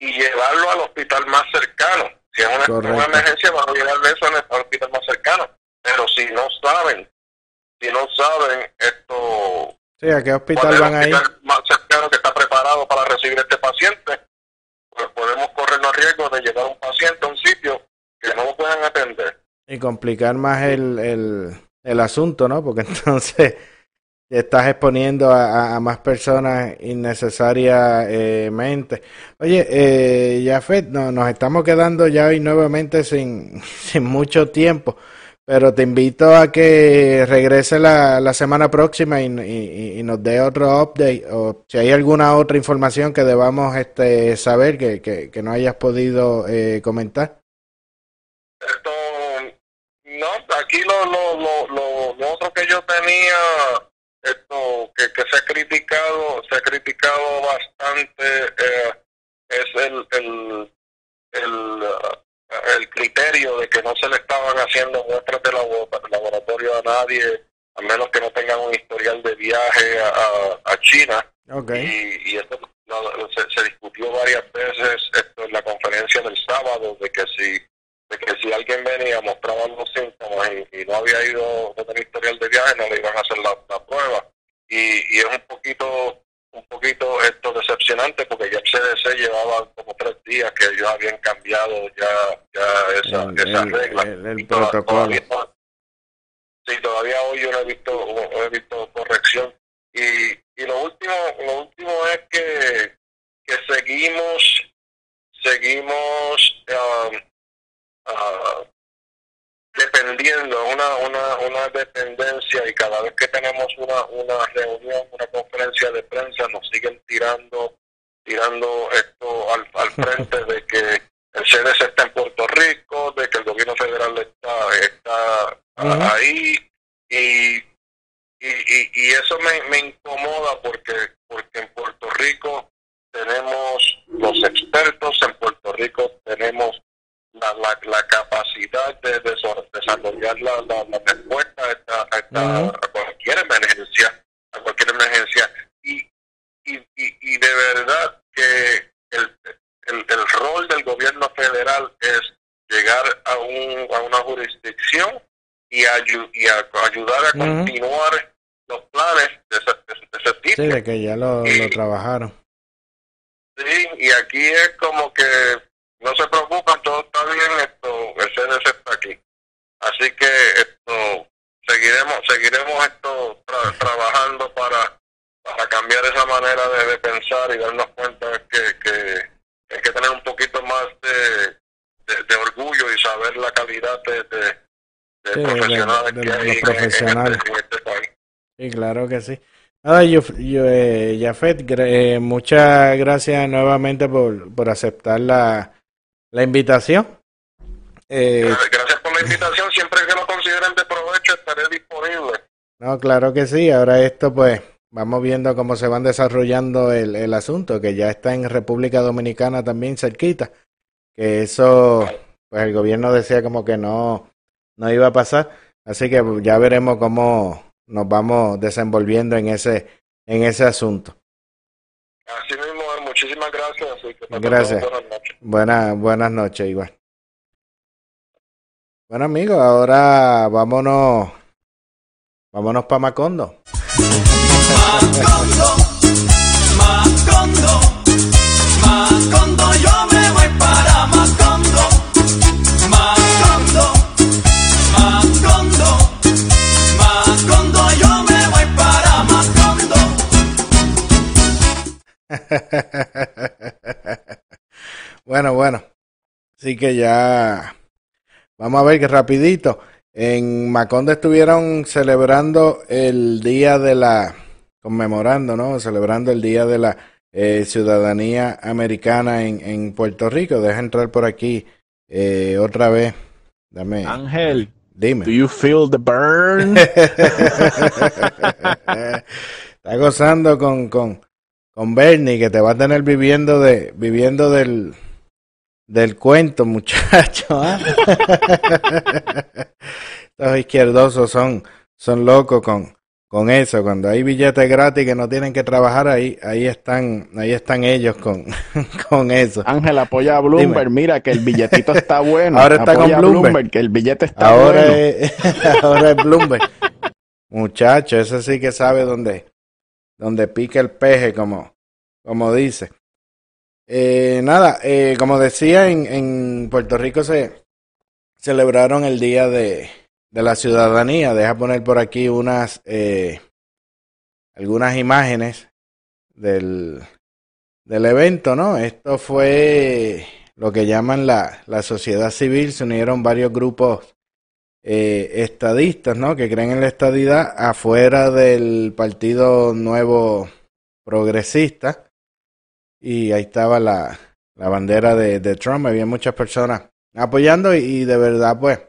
y llevarlo al hospital más cercano. Si es una, una emergencia, van a llevar eso al hospital más cercano. Pero si no saben, si no saben esto Sí, ¿a qué hospital van a ir? más cercano que está preparado para recibir este paciente, pues podemos corrernos riesgo de llevar a un paciente a un sitio que no lo puedan atender. Y complicar más el, el, el asunto, ¿no? Porque <laughs> entonces estás exponiendo a, más personas innecesariamente. Oye, eh, Jafet, no, nos estamos quedando ya hoy nuevamente sin, <laughs> sin mucho tiempo. Pero te invito a que regrese la, la semana próxima y, y, nos dé otro update o si hay alguna otra información que debamos este, saber que, que, no hayas podido eh, comentar. Esto, no, aquí lo, lo, lo, lo, lo otro que yo tenía, que, que se ha criticado, se ha criticado bastante, eh, es el, el, el el criterio de que no se le estaban haciendo muestras de laboratorio a nadie, a menos que no tengan un historial de viaje a, a China. Okay. Y, y esto se, se, discutió varias veces esto en la conferencia del sábado, de que si de que si alguien venía mostraba los síntomas y, y no había ido, no tenía historial de viaje, no le iban a hacer la, la prueba. Y, y es un poquito un poquito esto decepcionante porque ya el CDC llevaba como tres días que ellos habían cambiado ya ya esa, el, esa el, regla. El, el protocolo. Todavía, sí, todavía hoy yo no he visto, no he visto corrección. Y, y lo último lo último es que, que seguimos seguimos um, uh, dependiendo, una, una, una dependencia y cada vez que tenemos una, una reunión, una conferencia de prensa, nos siguen tirando, tirando esto al, al <laughs> frente de que el CDC está en Puerto Rico, de que el gobierno federal está, está uh -huh. ahí y, y, y, y, eso me, me incomoda porque, porque en Puerto Rico tenemos los expertos, en Puerto Rico tenemos la, la, la capacidad de, de desarrollar la, la, la respuesta a, esta, a, esta, uh -huh. a, cualquier emergencia, a cualquier emergencia. Y, y, y, y de verdad que el, el, el, rol del gobierno federal es llegar a, un, a una jurisdicción y, ayu y a, ayudar a uh -huh. continuar los planes de ese, de ese tipo. Sí, de que ya lo, lo trabajaron. Sí, y aquí es como que no se preocupen, todo está bien, esto, el CDC está aquí. Así que esto seguiremos, seguiremos esto tra trabajando para, para cambiar esa manera de, de, pensar y darnos cuenta que, que hay que tener un poquito más de, de, de orgullo y saber la calidad de, de sí, profesionales que hay profesionales. En, este, en este país. Sí, claro que sí. Ah, yo, yo eh, Jafet, eh, muchas gracias nuevamente por, por aceptar la, la invitación. Eh, Gracias por la invitación. Siempre que lo consideren de provecho, estaré disponible. No, claro que sí. Ahora esto, pues, vamos viendo cómo se van desarrollando el, el asunto, que ya está en República Dominicana también cerquita. Que eso, pues, el gobierno decía como que no, no iba a pasar. Así que ya veremos cómo nos vamos desenvolviendo en ese, en ese asunto. Así mismo, muchísimas gracias. Así que gracias. Buenas noches. Buenas, buenas noches, igual. Bueno, amigos, ahora vámonos. Vámonos para Macondo. Macondo, Macondo, <laughs> bueno, bueno. Así que ya vamos a ver que rapidito. En Macondo estuvieron celebrando el día de la conmemorando, ¿no? Celebrando el día de la eh, ciudadanía americana en, en, Puerto Rico. Deja entrar por aquí eh, otra vez. Dame. Ángel. Dime. Do you feel the burn? <laughs> Está gozando con, con, con Bernie, que te va a tener viviendo de viviendo del, del cuento, <laughs> muchacho. ¿ah? <laughs> Estos izquierdosos son, son locos con, con eso. Cuando hay billetes gratis que no tienen que trabajar, ahí, ahí están, ahí están ellos con, <laughs> con eso. Ángel apoya a Bloomberg. Dime. Mira que el billetito está bueno. Ahora está Apoya con Bloomberg. que el billete está Ahora bueno. es, ahora es Bloomberg. Muchacho, ese sí que sabe dónde, dónde pica el peje, como, como dice. Eh, nada, eh, como decía, en, en Puerto Rico se celebraron el Día de, de la Ciudadanía. Deja poner por aquí unas, eh, algunas imágenes del, del evento, ¿no? Esto fue lo que llaman la, la sociedad civil. Se unieron varios grupos eh, estadistas, ¿no? Que creen en la estadidad afuera del Partido Nuevo Progresista. Y ahí estaba la, la bandera de, de Trump. Había muchas personas apoyando y, de verdad, pues,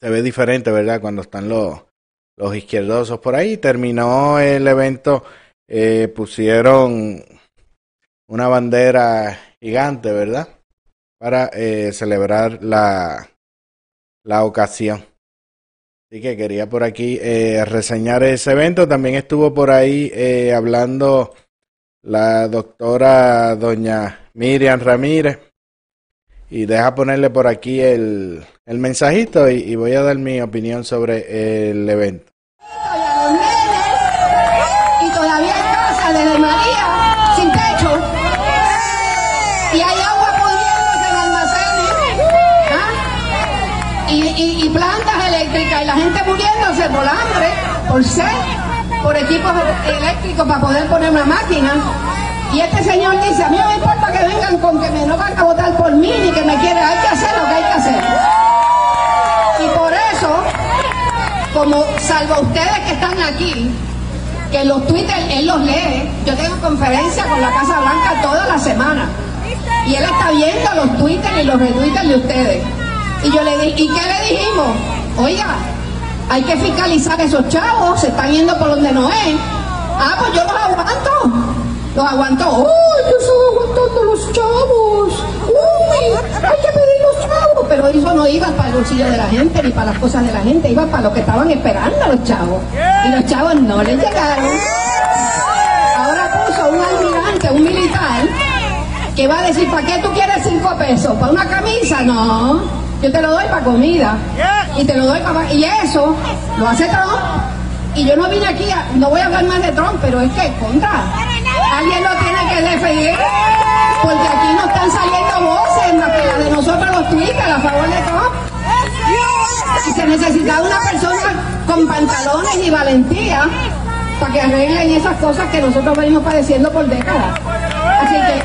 se ve diferente, ¿verdad? Cuando están los, los izquierdosos por ahí. Terminó el evento, eh, pusieron una bandera gigante, ¿verdad? Para eh, celebrar la, la ocasión. Así que quería por aquí eh, reseñar ese evento. También estuvo por ahí eh, hablando la doctora doña Miriam Ramírez. Y deja ponerle por aquí el, el mensajito y, voy a dar mi opinión sobre el evento. y todavía María sin techo y hay agua pudriéndose en almacenes ¿ah? y, y- y plantas eléctricas y la gente por hambre, por sed, por equipos eléctricos para poder poner una máquina. Y este señor dice, a mí no me importa que vengan con que me no van a votar por mí ni que me quieran, hay que hacer lo que hay que hacer. Y por eso como salvo ustedes que están aquí, que los Twitter él los lee, yo tengo conferencia con la Casa Blanca toda la semana. Y él está viendo los Twitter y los retweets de ustedes. Y yo le dije, ¿y qué le dijimos? Oiga, hay que fiscalizar esos chavos, se están yendo por donde no es. Ah, pues yo los aguanto. Los aguanto. ¡Uy, yo estoy aguantando los chavos! ¡Uy! Hay que pedir los chavos. Pero eso no iba para el bolsillo de la gente ni para las cosas de la gente, iba para lo que estaban esperando los chavos. Y los chavos no les llegaron. Ahora puso un almirante, un militar, que va a decir, ¿para qué tú quieres cinco pesos? ¿Para una camisa? No. Yo te lo doy para comida. Y te lo doy para... Y eso lo hace Trump. Y yo no vine aquí, a- no voy a hablar más de Trump, pero es que contra. Alguien lo tiene que defender. Porque aquí no están saliendo voces más que las de nosotros los Twitter a favor de Trump. Y se necesitaba una persona con pantalones y valentía para que arreglen esas cosas que nosotros venimos padeciendo por décadas. Así que,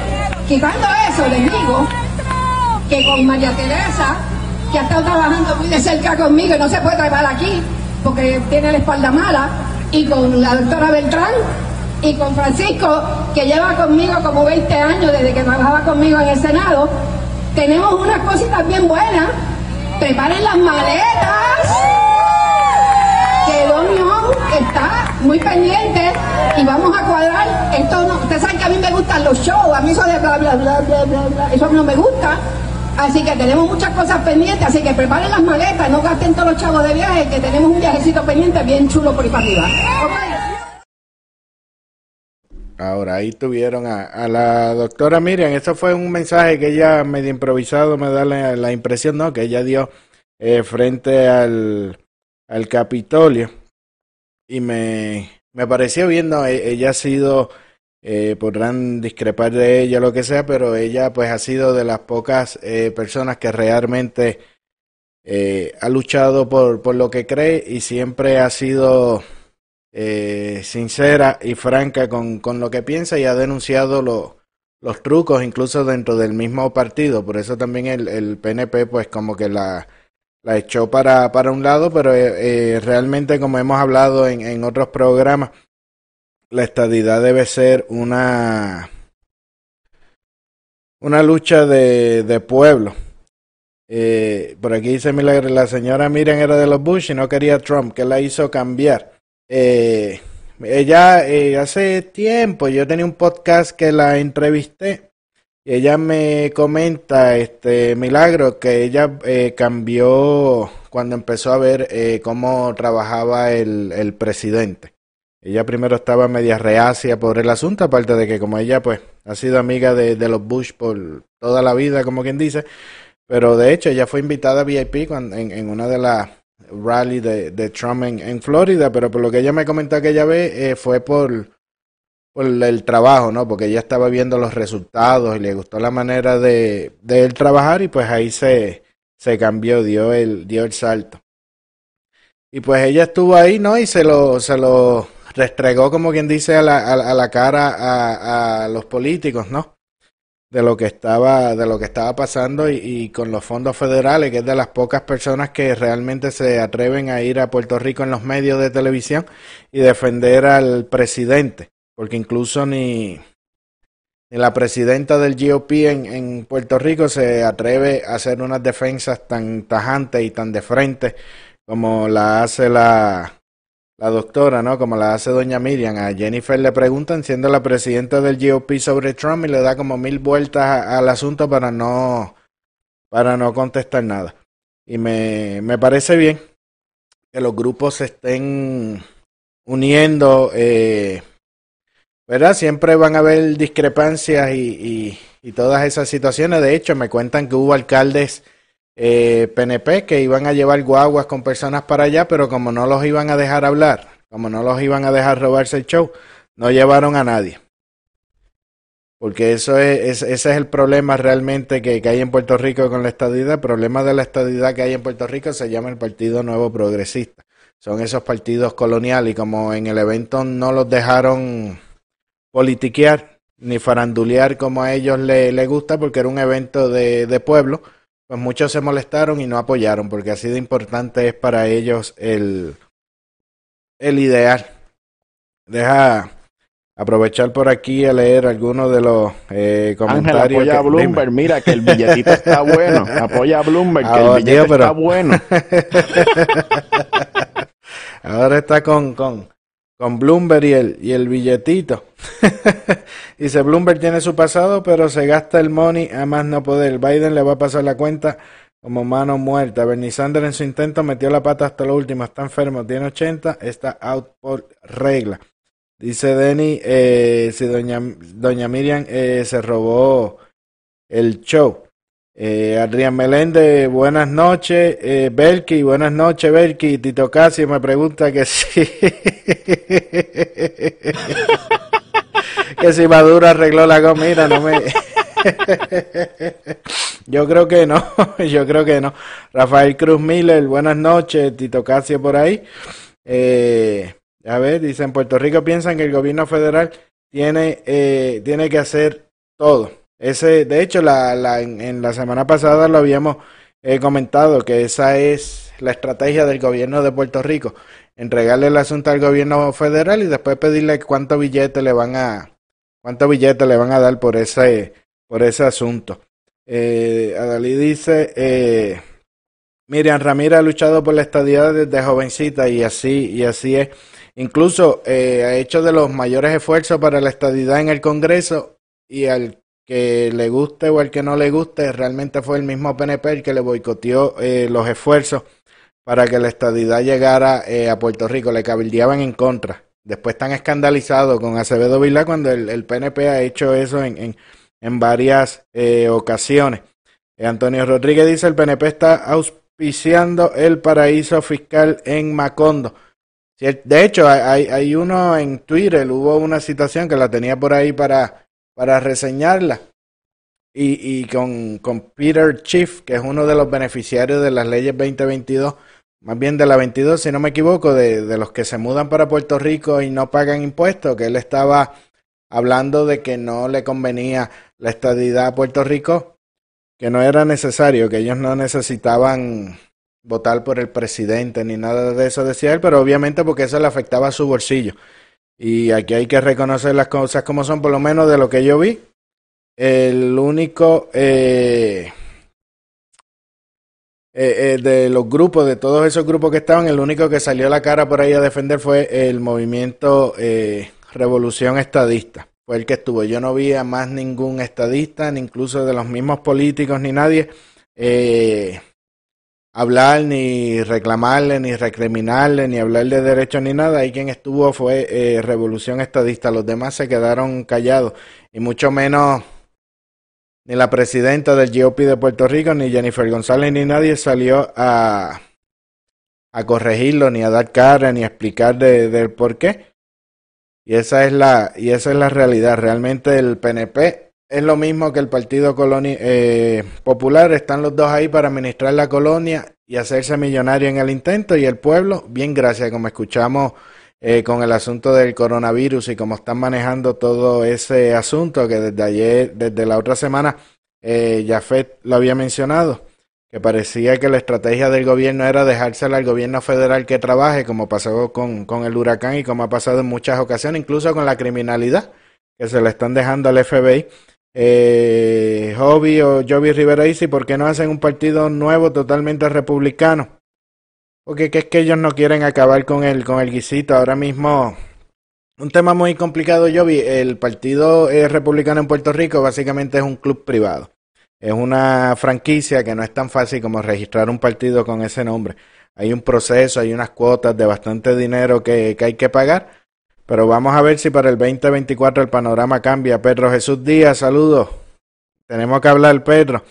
quitando eso, les digo que con María Teresa, que ha estado trabajando muy de cerca conmigo y no se puede trabajar aquí porque tiene la espalda mala, y con la doctora Beltrán, y con Francisco, que lleva conmigo como 20 años desde que trabajaba conmigo en el Senado, tenemos unas cositas bien buenas. Preparen las maletas que Don está muy pendiente y vamos a cuadrar esto no, ustedes saben que a mí me gustan los shows, a mí eso de bla bla bla bla bla, bla, eso no me gusta. Así que tenemos muchas cosas pendientes, así que preparen las maletas, no gasten todos los chavos de viaje, que tenemos un viajecito pendiente bien chulo por ahí para arriba. Ahora ahí tuvieron a, la doctora Miriam. Eso fue un mensaje que ella medio improvisado me da la, la impresión, ¿no? Que ella dio eh, frente al, al Capitolio. Y me, me pareció bien, ¿no? E- Ella ha sido, eh, podrán discrepar de ella, lo que sea, pero ella pues ha sido de las pocas eh, personas que realmente eh, ha luchado por, por lo que cree y siempre ha sido eh, sincera y franca con, con lo que piensa y ha denunciado lo- los trucos incluso dentro del mismo partido. Por eso también el, el PNP pues como que la, la echó para, para un lado, pero realmente como hemos hablado en, en otros programas, la estadidad debe ser una, una lucha de, de pueblo. Eh, por aquí dice Milagro, la señora Miriam era de los Bush y no quería Trump, que la hizo cambiar. Eh, ella eh, hace tiempo, yo tenía un podcast que la entrevisté y ella me comenta, este Milagro, que ella cambió cuando empezó a ver cómo trabajaba el, el presidente. Ella primero estaba media reacia por el asunto, aparte de que como ella pues ha sido amiga de, los Bush por toda la vida, como quien dice, pero de hecho ella fue invitada a VIP cuando- en, en una de las rally de, de Trump en, en Florida, pero por lo que ella me comentó que ella ve eh, fue por, por el trabajo, ¿no? Porque ella estaba viendo los resultados y le gustó la manera de, de él trabajar y pues ahí se, se cambió, dio el, dio el salto. Y pues ella estuvo ahí, ¿no? Y se lo, se lo restregó, como quien dice, a la, a, a la cara a, a los políticos, ¿no? De lo que estaba, de lo que estaba pasando y, y con los fondos federales, que es de las pocas personas que realmente se atreven a ir a Puerto Rico en los medios de televisión y defender al presidente, porque incluso ni, ni la presidenta del GOP en, en Puerto Rico se atreve a hacer unas defensas tan tajantes y tan de frente como la hace la, la doctora, ¿no? Como la hace doña Miriam. A Jennifer le preguntan, siendo la presidenta del GOP sobre Trump, y le da como mil vueltas al asunto para no, para no contestar nada. Y me, me parece bien que los grupos se estén uniendo, eh, ¿verdad? Siempre van a haber discrepancias y, y todas esas situaciones. De hecho, me cuentan que hubo alcaldes eh, PNP que iban a llevar guaguas con personas para allá, pero como no los iban a dejar hablar, como no los iban a dejar robarse el show, no llevaron a nadie. Porque eso es, es- ese es el problema realmente que, que hay en Puerto Rico con la estadidad. El problema de la estadidad que hay en Puerto Rico se llama el Partido Nuevo Progresista. Son esos partidos coloniales y como en el evento no los dejaron politiquear ni farandulear como a ellos les le gusta porque era un evento de, de pueblo, pues muchos se molestaron y no apoyaron porque así de importante es para ellos el, el ideal. Deja aprovechar por aquí a leer algunos de los eh, Ángel, comentarios. apoya a que- Bloomberg. dime. Mira que el billetito está <laughs> bueno. Apoya a Bloomberg, que el pero- está bueno. <laughs> Ahora está con, con, con Bloomberg y el, y el billetito. <laughs> Dice, Bloomberg tiene su pasado, pero se gasta el money a más no poder. Biden le va a pasar la cuenta como mano muerta. Bernie Sanders en su intento metió la pata hasta lo último. Está enfermo, tiene 80, está out por regla. Dice Denny, eh, si doña, doña Miriam eh, se robó el show. Eh, Adrián Meléndez, buenas noches. Eh, Belki, buenas noches, Belki. Tito Casio me pregunta que si. <laughs> que si Maduro arregló la comida, no me. <laughs> Yo creo que no, <laughs> yo creo que no. Rafael Cruz Miller, buenas noches. Tito Casio por ahí. Eh, a ver, dice en Puerto Rico piensan que el gobierno federal tiene, eh, tiene que hacer todo. Ese, de hecho, la, la, en, en la semana pasada lo habíamos eh, comentado que esa es la estrategia del gobierno de Puerto Rico, entregarle el asunto al gobierno federal y después pedirle cuánto billete le van a cuánto billete le van a dar por ese por ese asunto. Eh, Adalí dice eh, Miriam Ramírez ha luchado por la estadía desde jovencita y así y así es. Incluso eh, ha hecho de los mayores esfuerzos para la estadidad en el Congreso y al que le guste o al que no le guste, realmente fue el mismo PNP el que le boicoteó eh, los esfuerzos para que la estadidad llegara eh, a Puerto Rico, le cabildeaban en contra. Después están escandalizados con Acevedo Vilá cuando el, PNP ha hecho eso en, en, en varias eh, ocasiones. Antonio Rodríguez dice el PNP está auspiciando el paraíso fiscal en Macondo. De hecho, hay, hay uno en Twitter, hubo una situación que la tenía por ahí para, para reseñarla. Y, y con, con Peter Chief, que es uno de los beneficiarios de las leyes 2022, más bien de la 22, si no me equivoco, de, de los que se mudan para Puerto Rico y no pagan impuestos, que él estaba hablando de que no le convenía la estadidad a Puerto Rico, que no era necesario, que ellos no necesitaban votar por el presidente ni nada de eso, decía él, pero obviamente porque eso le afectaba a su bolsillo. Y aquí hay que reconocer las cosas como son, por lo menos de lo que yo vi. El único, eh, eh, eh, de los grupos, de todos esos grupos que estaban, el único que salió a la cara por ahí a defender fue el movimiento eh, Revolución Estadista. Fue el que estuvo. Yo no vi a más ningún estadista, ni incluso de los mismos políticos, ni nadie, eh, hablar, ni reclamarle, ni recriminarle, ni hablar de derechos, ni nada. Ahí quien estuvo fue eh, Revolución Estadista. Los demás se quedaron callados, y mucho menos ni la presidenta del GOP de Puerto Rico, ni Jennifer González, ni nadie salió a, a corregirlo, ni a dar cara, ni a explicar de- del por qué. Y esa es la, y esa es la realidad. Realmente el PNP es lo mismo que el Partido Coloni- eh, Popular. Están los dos ahí para administrar la colonia y hacerse millonario en el intento. Y el pueblo, bien gracias, como escuchamos eh, con el asunto del coronavirus y cómo están manejando todo ese asunto que desde ayer, desde la otra semana, eh, Jafet lo había mencionado, que parecía que la estrategia del gobierno era dejársela al gobierno federal que trabaje, como pasó con, con el huracán y como ha pasado en muchas ocasiones, incluso con la criminalidad, que se le están dejando al FBI. Eh, o Joby Rivera dice, ¿por qué no hacen un partido nuevo totalmente republicano? Porque que es que ellos no quieren acabar con el, con el guisito. Ahora mismo, un tema muy complicado, Joby. El Partido eh, Republicano en Puerto Rico básicamente es un club privado. Es una franquicia que no es tan fácil como registrar un partido con ese nombre. Hay un proceso, hay unas cuotas de bastante dinero que, que hay que pagar. Pero vamos a ver si para el 2024 el panorama cambia. Pedro Jesús Díaz, saludos. Tenemos que hablar, Pedro.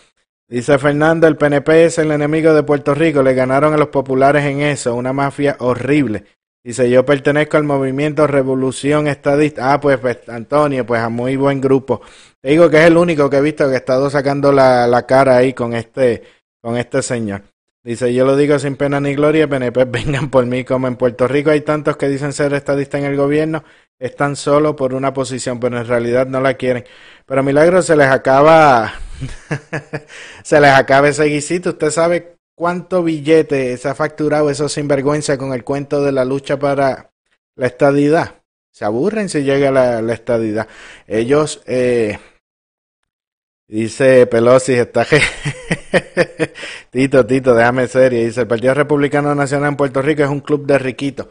Dice Fernando, el PNP es el enemigo de Puerto Rico. Le ganaron a los populares en eso, una mafia horrible. Dice, yo pertenezco al movimiento Revolución Estadista. Ah, pues, pues, Antonio, pues a muy buen grupo. Te digo que es el único que he visto que ha estado sacando la, la cara ahí con este, con este señor. Dice, yo lo digo sin pena ni gloria, PNP <laughs> vengan por mí como en Puerto Rico hay tantos que dicen ser estadistas en el gobierno, están solo por una posición, pero en realidad no la quieren. Pero milagro se les acaba, <laughs> se les acaba ese guisito. Usted sabe cuánto billete se ha facturado eso sinvergüenza con el cuento de la lucha para la estadidad. Se aburren si llega la, estadidad. Ellos, eh, dice Pelosi, está. <laughs> <laughs> Tito, Tito, déjame serio. Dice, el Partido Republicano Nacional en Puerto Rico es un club de riquitos.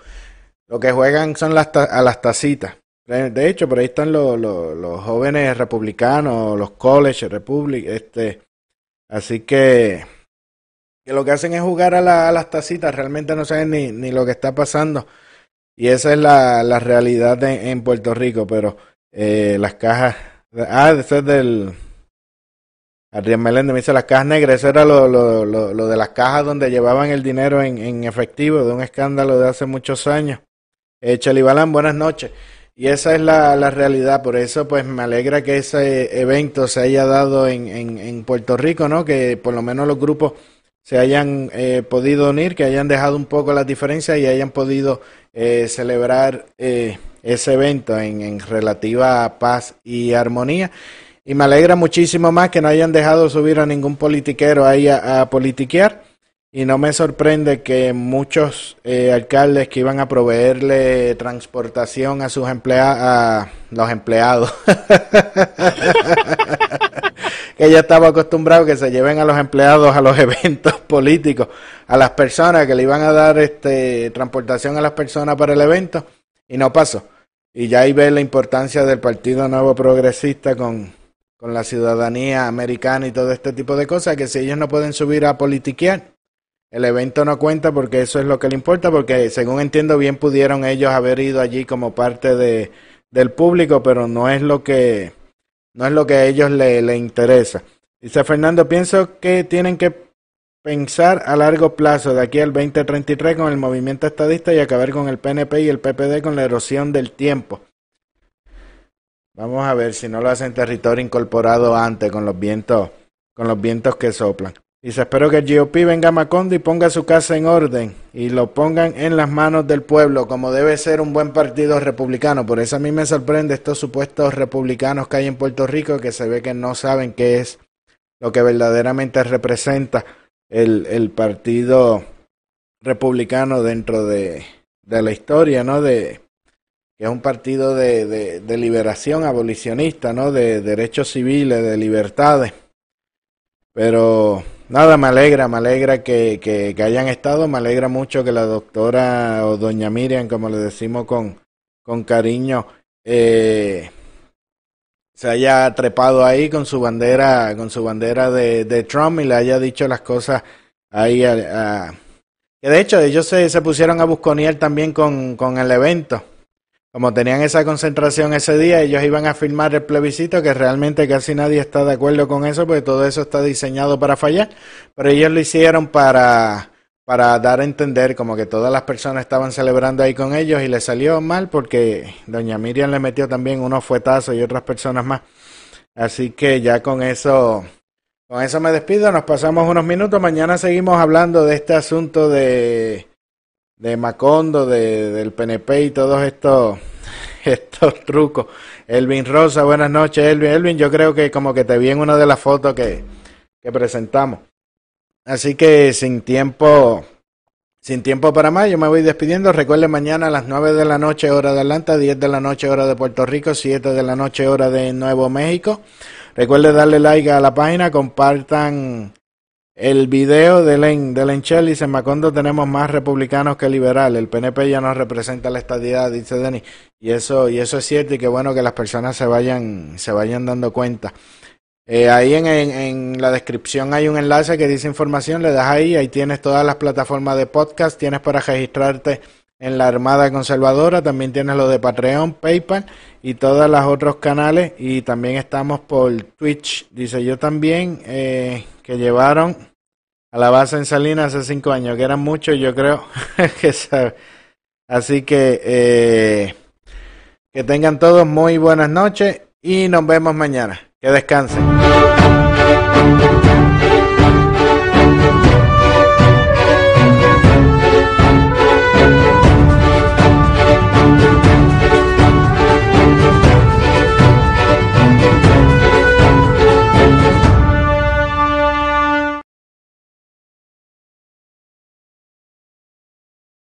Lo que juegan son las a las tacitas. De hecho, por ahí están los, los, los jóvenes republicanos, los college republic, este, así que, que lo que hacen es jugar a, la- a las tacitas, realmente no saben ni, ni lo que está pasando. Y esa es la, la realidad de- en Puerto Rico, pero eh, las cajas, ah, ese es del, Adrián Meléndez me dice las cajas negras, eso era lo, lo, lo, lo de las cajas donde llevaban el dinero en, en efectivo, de un escándalo de hace muchos años. Eh, Chely Balán, buenas noches. Y esa es la, la realidad, por eso pues me alegra que ese evento se haya dado en, en, en Puerto Rico, ¿no? Que por lo menos los grupos se hayan eh, podido unir, que hayan dejado un poco las diferencias y hayan podido eh, celebrar eh, ese evento en, en relativa paz y armonía. Y me alegra muchísimo más que no hayan dejado subir a ningún politiquero ahí a, politiquear. Y no me sorprende que muchos eh, alcaldes que iban a proveerle transportación a sus empleados, a los empleados, <laughs> que ya estaba acostumbrado que se lleven a los empleados a los <laughs> eventos políticos, a las personas que le iban a dar este transportación a las personas para el evento, y no pasó. Y ya ahí ve la importancia del Partido Nuevo Progresista con, con la ciudadanía americana y todo este tipo de cosas, que si ellos no pueden subir a politiquear, el evento no cuenta porque eso es lo que le importa, porque según entiendo bien pudieron ellos haber ido allí como parte de, del público, pero no es lo que no es lo que a ellos le, le interesa. Dice Fernando, pienso que tienen que pensar a largo plazo de aquí al 2033 con el movimiento estadista y acabar con el PNP y el PPD con la erosión del tiempo. Vamos a ver si no lo hacen territorio incorporado antes con los vientos, con los vientos que soplan. Dice, espero que el GOP venga a Macondo y ponga su casa en orden y lo pongan en las manos del pueblo, como debe ser un buen partido republicano. Por eso a mí me sorprende estos supuestos republicanos que hay en Puerto Rico que se ve que no saben qué es lo que verdaderamente representa el, el partido republicano dentro de, de la historia, ¿no? De, que es un partido de, de, liberación abolicionista, ¿no? De derechos civiles, de libertades. Pero Nada, me alegra, me alegra que, que, hayan estado, me alegra mucho que la doctora o doña Miriam, como le decimos con, con cariño, eh, se haya trepado ahí con su bandera, con su bandera de, de Trump y le haya dicho las cosas ahí a- que de hecho ellos se, se pusieron a busconear también con, con el evento. Como tenían esa concentración ese día, ellos iban a firmar el plebiscito, que realmente casi nadie está de acuerdo con eso, porque todo eso está diseñado para fallar. Pero ellos lo hicieron para, para dar a entender como que todas las personas estaban celebrando ahí con ellos y les salió mal porque doña Miriam le metió también unos fuetazos y otras personas más. Así que ya con eso, con eso me despido. Nos pasamos unos minutos. Mañana seguimos hablando de este asunto de, de Macondo, de, del PNP y todos estos, <laughs> estos trucos. Elvin Rosa, buenas noches, Elvin. Elvin, yo creo que como que te vi en una de las fotos que, que presentamos. Así que sin tiempo, sin tiempo para más, yo me voy despidiendo. Recuerden mañana a las 9 de la noche hora de Atlanta, 10 de la noche hora de Puerto Rico, 7 de la noche hora de Nuevo México. Recuerden darle like a la página, compartan el video de Len, de Lenchel dice, en Macondo tenemos más republicanos que liberales. El PNP ya no representa la estadidad, dice Denis. Y eso, y eso es cierto y qué bueno que las personas se vayan, se vayan dando cuenta. Eh, ahí en, en, en la descripción hay un enlace que dice información, le das ahí, ahí tienes todas las plataformas de podcast, tienes para registrarte en la Armada Conservadora, también tienes lo de Patreon, PayPal y todos los otros canales y también estamos por Twitch. Dice yo también eh, que llevaron a la base en Salinas hace cinco años, que eran muchos, yo creo <laughs> que sabe. Así que eh, que tengan todos muy buenas noches y nos vemos mañana. Que descansen.